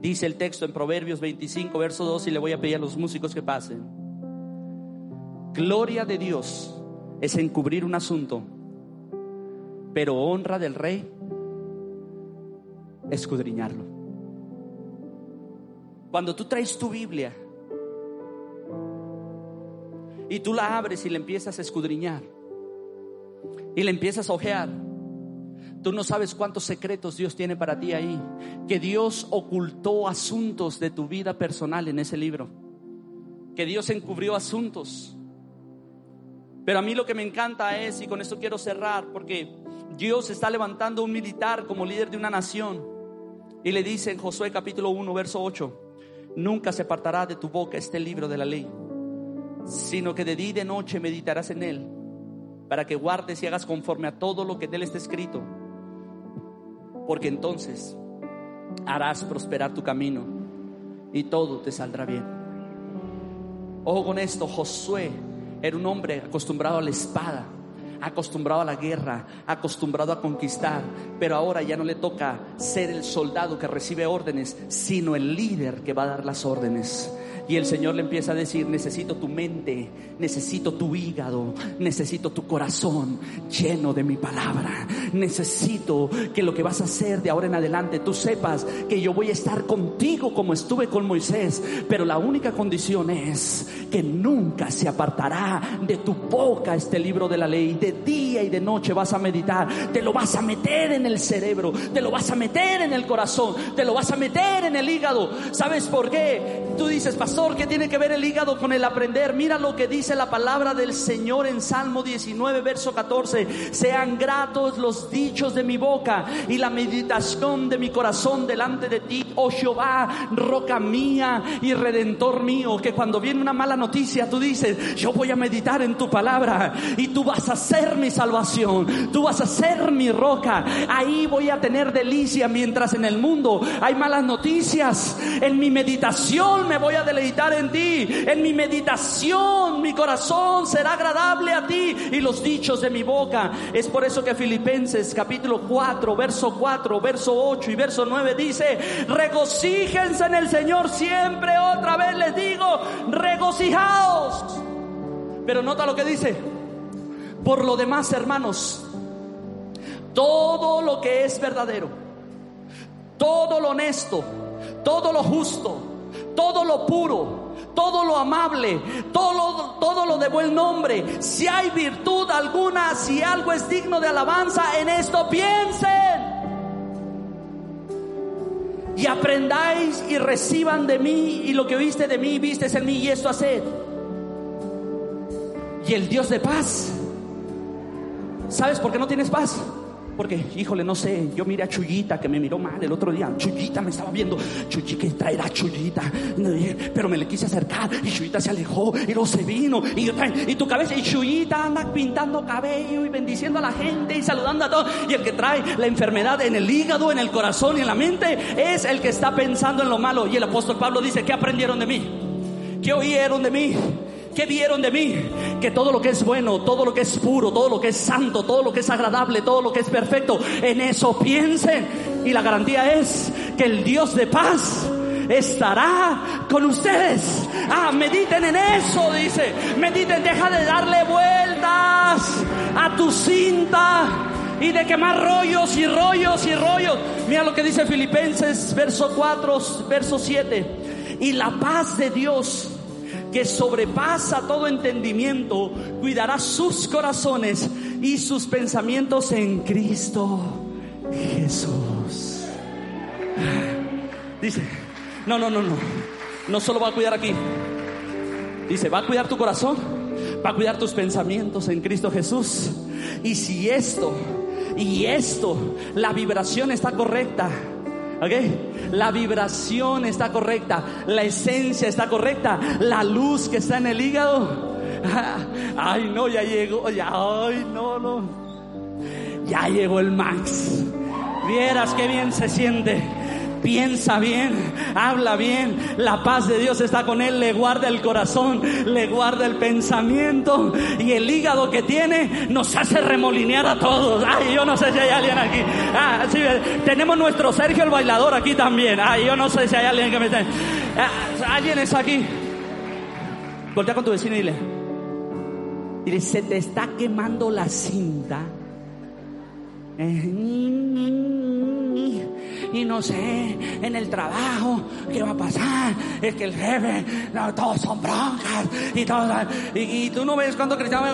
Dice el texto en Proverbios 25, verso 2, y le voy a pedir a los músicos que pasen. Gloria de Dios es encubrir un asunto, pero honra del rey escudriñarlo. Cuando tú traes tu Biblia y tú la abres y la empiezas a escudriñar. Y la empiezas a ojear, tú no sabes cuántos secretos Dios tiene para ti ahí, que Dios ocultó asuntos de tu vida personal en ese libro, que Dios encubrió asuntos. Pero a mí lo que me encanta es, y con esto quiero cerrar, porque Dios está levantando un militar como líder de una nación. Y le dice en Josué capítulo 1, verso 8, nunca se apartará de tu boca este libro de la ley, sino que de día y de noche meditarás en él, para que guardes y hagas conforme a todo lo que de él está escrito, porque entonces harás prosperar tu camino y todo te saldrá bien. Ojo con esto, Josué era un hombre acostumbrado a la espada acostumbrado a la guerra, acostumbrado a conquistar, pero ahora ya no le toca ser el soldado que recibe órdenes, sino el líder que va a dar las órdenes. Y el Señor le empieza a decir, necesito tu mente, necesito tu hígado, necesito tu corazón lleno de mi palabra. Necesito que lo que vas a hacer de ahora en adelante, tú sepas que yo voy a estar contigo como estuve con Moisés. Pero la única condición es que nunca se apartará de tu boca este libro de la ley. De día y de noche vas a meditar, te lo vas a meter en el cerebro, te lo vas a meter en el corazón, te lo vas a meter en el hígado. ¿Sabes por qué? Tú dices, pastor pastor, ¿qué tiene que ver el hígado con el aprender? Mira lo que dice la palabra del Señor en Salmo 19, verso 14. Sean gratos los dichos de mi boca y la meditación de mi corazón delante de ti, oh Jehová, roca mía y redentor mío. Que cuando viene una mala noticia, tú dices, yo voy a meditar en tu palabra y tú vas a ser mi salvación, tú vas a ser mi roca. Ahí voy a tener delicia mientras en el mundo hay malas noticias. En mi meditación me voy a deleitar en ti. En mi meditación mi corazón será agradable a ti y los dichos de mi boca. Es por eso que Filipenses capítulo 4, verso 4, verso 8 y verso 9 dice, regocíjense en el Señor siempre. Otra vez les digo, regocijaos. Pero nota lo que dice. Por lo demás, hermanos, todo lo que es verdadero, todo lo honesto, todo lo justo, todo lo puro, todo lo amable, todo, todo lo de buen nombre, si hay virtud alguna, si algo es digno de alabanza, en esto piensen. Y aprendáis y reciban de mí, y lo que viste de mí, vistes en mí, y esto haced. Y el Dios de paz, ¿sabes por qué no tienes paz? Porque, híjole, no sé, yo miré a Chuyita que me miró mal el otro día. Chuyita me estaba viendo. Chuyi, ¿qué traerá Chuyita? Pero me le quise acercar y Chuyita se alejó y luego se vino. Y, yo, y tu cabeza, y Chuyita anda pintando cabello y bendiciendo a la gente y saludando a todos. Y el que trae la enfermedad en el hígado, en el corazón y en la mente es el que está pensando en lo malo. Y el apóstol Pablo dice: ¿Qué aprendieron de mí? ¿Qué oyeron de mí? ¿Qué vieron de mí? Que todo lo que es bueno, todo lo que es puro, todo lo que es santo, todo lo que es agradable, todo lo que es perfecto, en eso piensen. Y la garantía es que el Dios de paz estará con ustedes. Ah, mediten en eso, dice. Mediten, deja de darle vueltas a tu cinta y de quemar rollos y rollos y rollos. Mira lo que dice Filipenses, verso 4, verso 7. Y la paz de Dios que sobrepasa todo entendimiento, cuidará sus corazones y sus pensamientos en Cristo Jesús. Dice, no, no, no, no, no solo va a cuidar aquí. Dice, va a cuidar tu corazón, va a cuidar tus pensamientos en Cristo Jesús. Y si esto, y esto, la vibración está correcta, ¿Ok? La vibración está correcta, la esencia está correcta, la luz que está en el hígado. Ay, no, ya llegó, ya, ay, no, no. Ya llegó el Max. Vieras qué bien se siente piensa bien, habla bien, la paz de Dios está con él, le guarda el corazón, le guarda el pensamiento y el hígado que tiene nos hace remolinear a todos. Ay, yo no sé si hay alguien aquí. Ah, sí, tenemos nuestro Sergio el bailador aquí también. Ay, yo no sé si hay alguien que me está. Ah, alguien está aquí. Voltea con tu vecino y dile. Dile, se te está quemando la cinta. Eh, y no sé en el trabajo qué va a pasar. Es que el jefe, no, todos son broncas y todo. Y, tú no ves cuando cristiano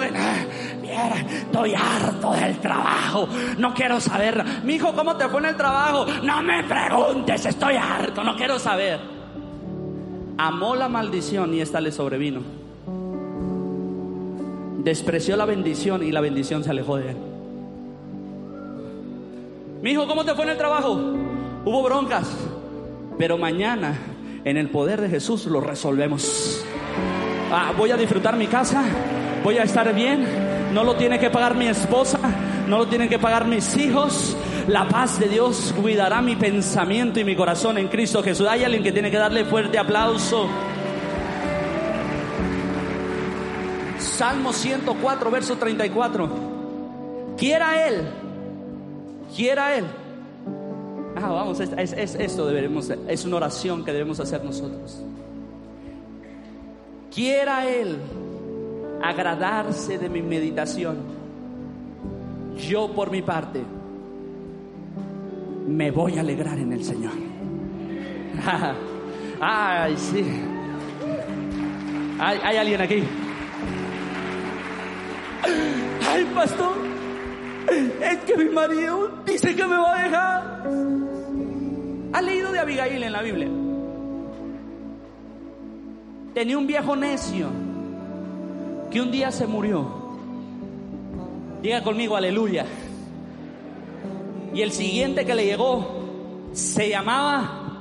mira, estoy harto del trabajo, no quiero saber. Mi hijo, ¿cómo te fue en el trabajo? No me preguntes, estoy harto, no quiero saber. Amó la maldición y esta le sobrevino. Despreció la bendición y la bendición se alejó de él. Mi hijo, ¿cómo te fue en el trabajo? Hubo broncas, pero mañana en el poder de Jesús lo resolvemos. Ah, voy a disfrutar mi casa, voy a estar bien, no lo tiene que pagar mi esposa, no lo tienen que pagar mis hijos. La paz de Dios cuidará mi pensamiento y mi corazón en Cristo Jesús. Hay alguien que tiene que darle fuerte aplauso. Salmo 104, verso 34. Quiera Él, quiera Él Ah, vamos, es, esto debemos, es una oración que debemos hacer nosotros. Quiera Él agradarse de mi meditación. Yo por mi parte me voy a alegrar en el Señor. Ay, sí. Hay, hay alguien aquí. Ay, pastor. Es que mi marido dice que me va a dejar. ¿Ha leído de Abigail en la Biblia? tenía un viejo necio que un día se murió. Diga conmigo, aleluya. Y el siguiente que le llegó se llamaba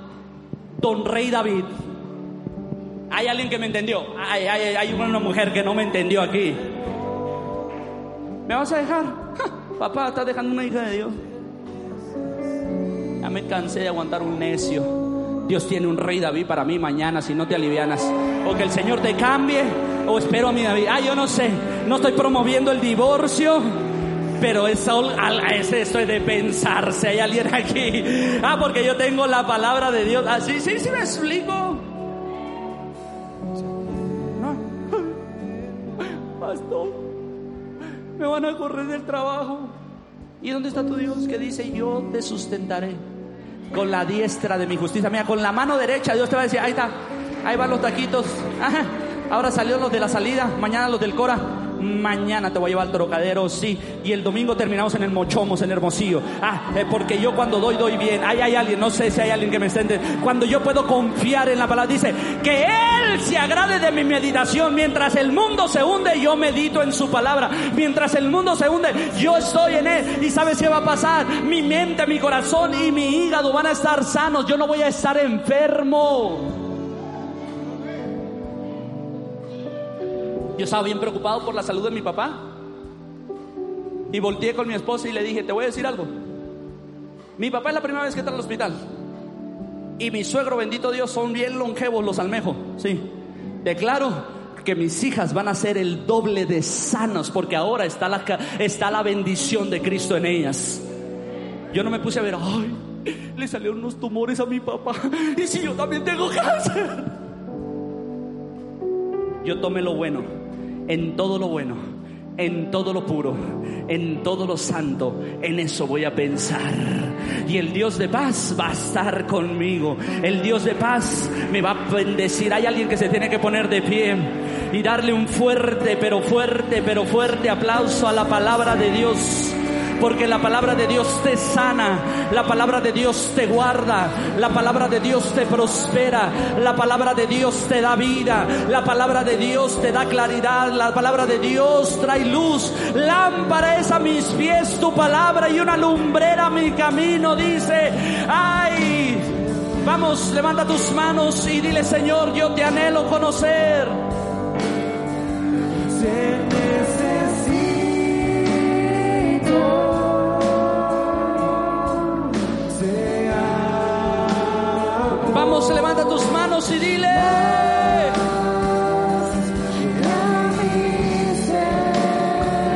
Don Rey David. Hay alguien que me entendió. Hay, hay, una mujer que no me entendió aquí. ¿Me vas a dejar? papá, estás dejando una hija de Dios. Me cansé de aguantar un necio. Dios tiene un rey David para mí mañana si no te alivianas. O que el Señor te cambie o espero a mi David. Ah, yo no sé. No estoy promoviendo el divorcio. Pero eso, esto es de pensarse. ¿Hay alguien aquí? Ah, porque yo tengo la palabra de Dios. Así, ah, sí, sí, me explico. Pastor, me van a correr del trabajo. ¿Y dónde está tu Dios que dice, yo te sustentaré con la diestra de mi justicia? Mira, con la mano derecha Dios te va a decir, ahí está, ahí van los taquitos. Ahora salió los de la salida, mañana los del Cora mañana te voy a llevar al trocadero, sí. Y el domingo terminamos en el Mochomos, en Hermosillo. Ah, eh, porque yo cuando doy, doy bien. Ahí hay alguien, no sé si hay alguien que me entiende. Cuando yo puedo confiar en la palabra, dice que Él se agrade de mi meditación. Mientras el mundo se hunde, yo medito en su palabra. Mientras el mundo se hunde, yo estoy en Él. ¿Y sabes qué va a pasar? Mi mente, mi corazón y mi hígado van a estar sanos. Yo no voy a estar enfermo. Yo estaba bien preocupado por la salud de mi papá. Y volteé con mi esposa y le dije, te voy a decir algo. Mi papá es la primera vez que está en el hospital. Y mi suegro, bendito Dios, son bien longevos los almejos. Sí. Declaro que mis hijas van a ser el doble de sanos porque ahora está la, está la bendición de Cristo en ellas. Yo no me puse a ver, ay, le salieron unos tumores a mi papá. Y si yo también tengo cáncer. Yo tomé lo bueno en todo lo bueno, en todo lo puro, en todo lo santo, en eso voy a pensar. Y el Dios de paz va a estar conmigo. El Dios de paz me va a bendecir. Hay alguien que se tiene que poner de pie y darle un fuerte, pero fuerte, pero fuerte aplauso a la palabra de Dios porque la palabra de Dios te sana, la palabra de Dios te guarda, la palabra de Dios te prospera, la palabra de Dios te da vida, la palabra de Dios te da claridad, la palabra de Dios trae luz, lámpara es a mis pies tu palabra y una lumbrera mi camino, dice, ay, vamos, levanta tus manos y dile Señor, yo te anhelo conocer.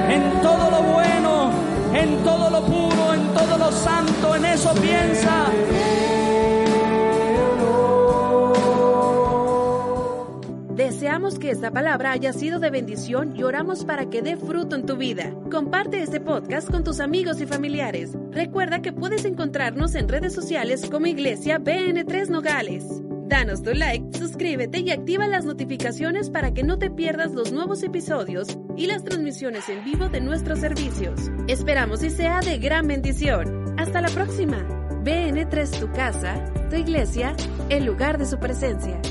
En todo lo bueno, en todo lo puro, en todo lo santo, en eso piensa. Deseamos que esta palabra haya sido de bendición y oramos para que dé fruto en tu vida. Comparte este podcast con tus amigos y familiares. Recuerda que puedes encontrarnos en redes sociales como Iglesia BN3 Nogales. Danos tu like, suscríbete y activa las notificaciones para que no te pierdas los nuevos episodios y las transmisiones en vivo de nuestros servicios. Esperamos y sea de gran bendición. Hasta la próxima. BN3 tu casa, tu iglesia, el lugar de su presencia.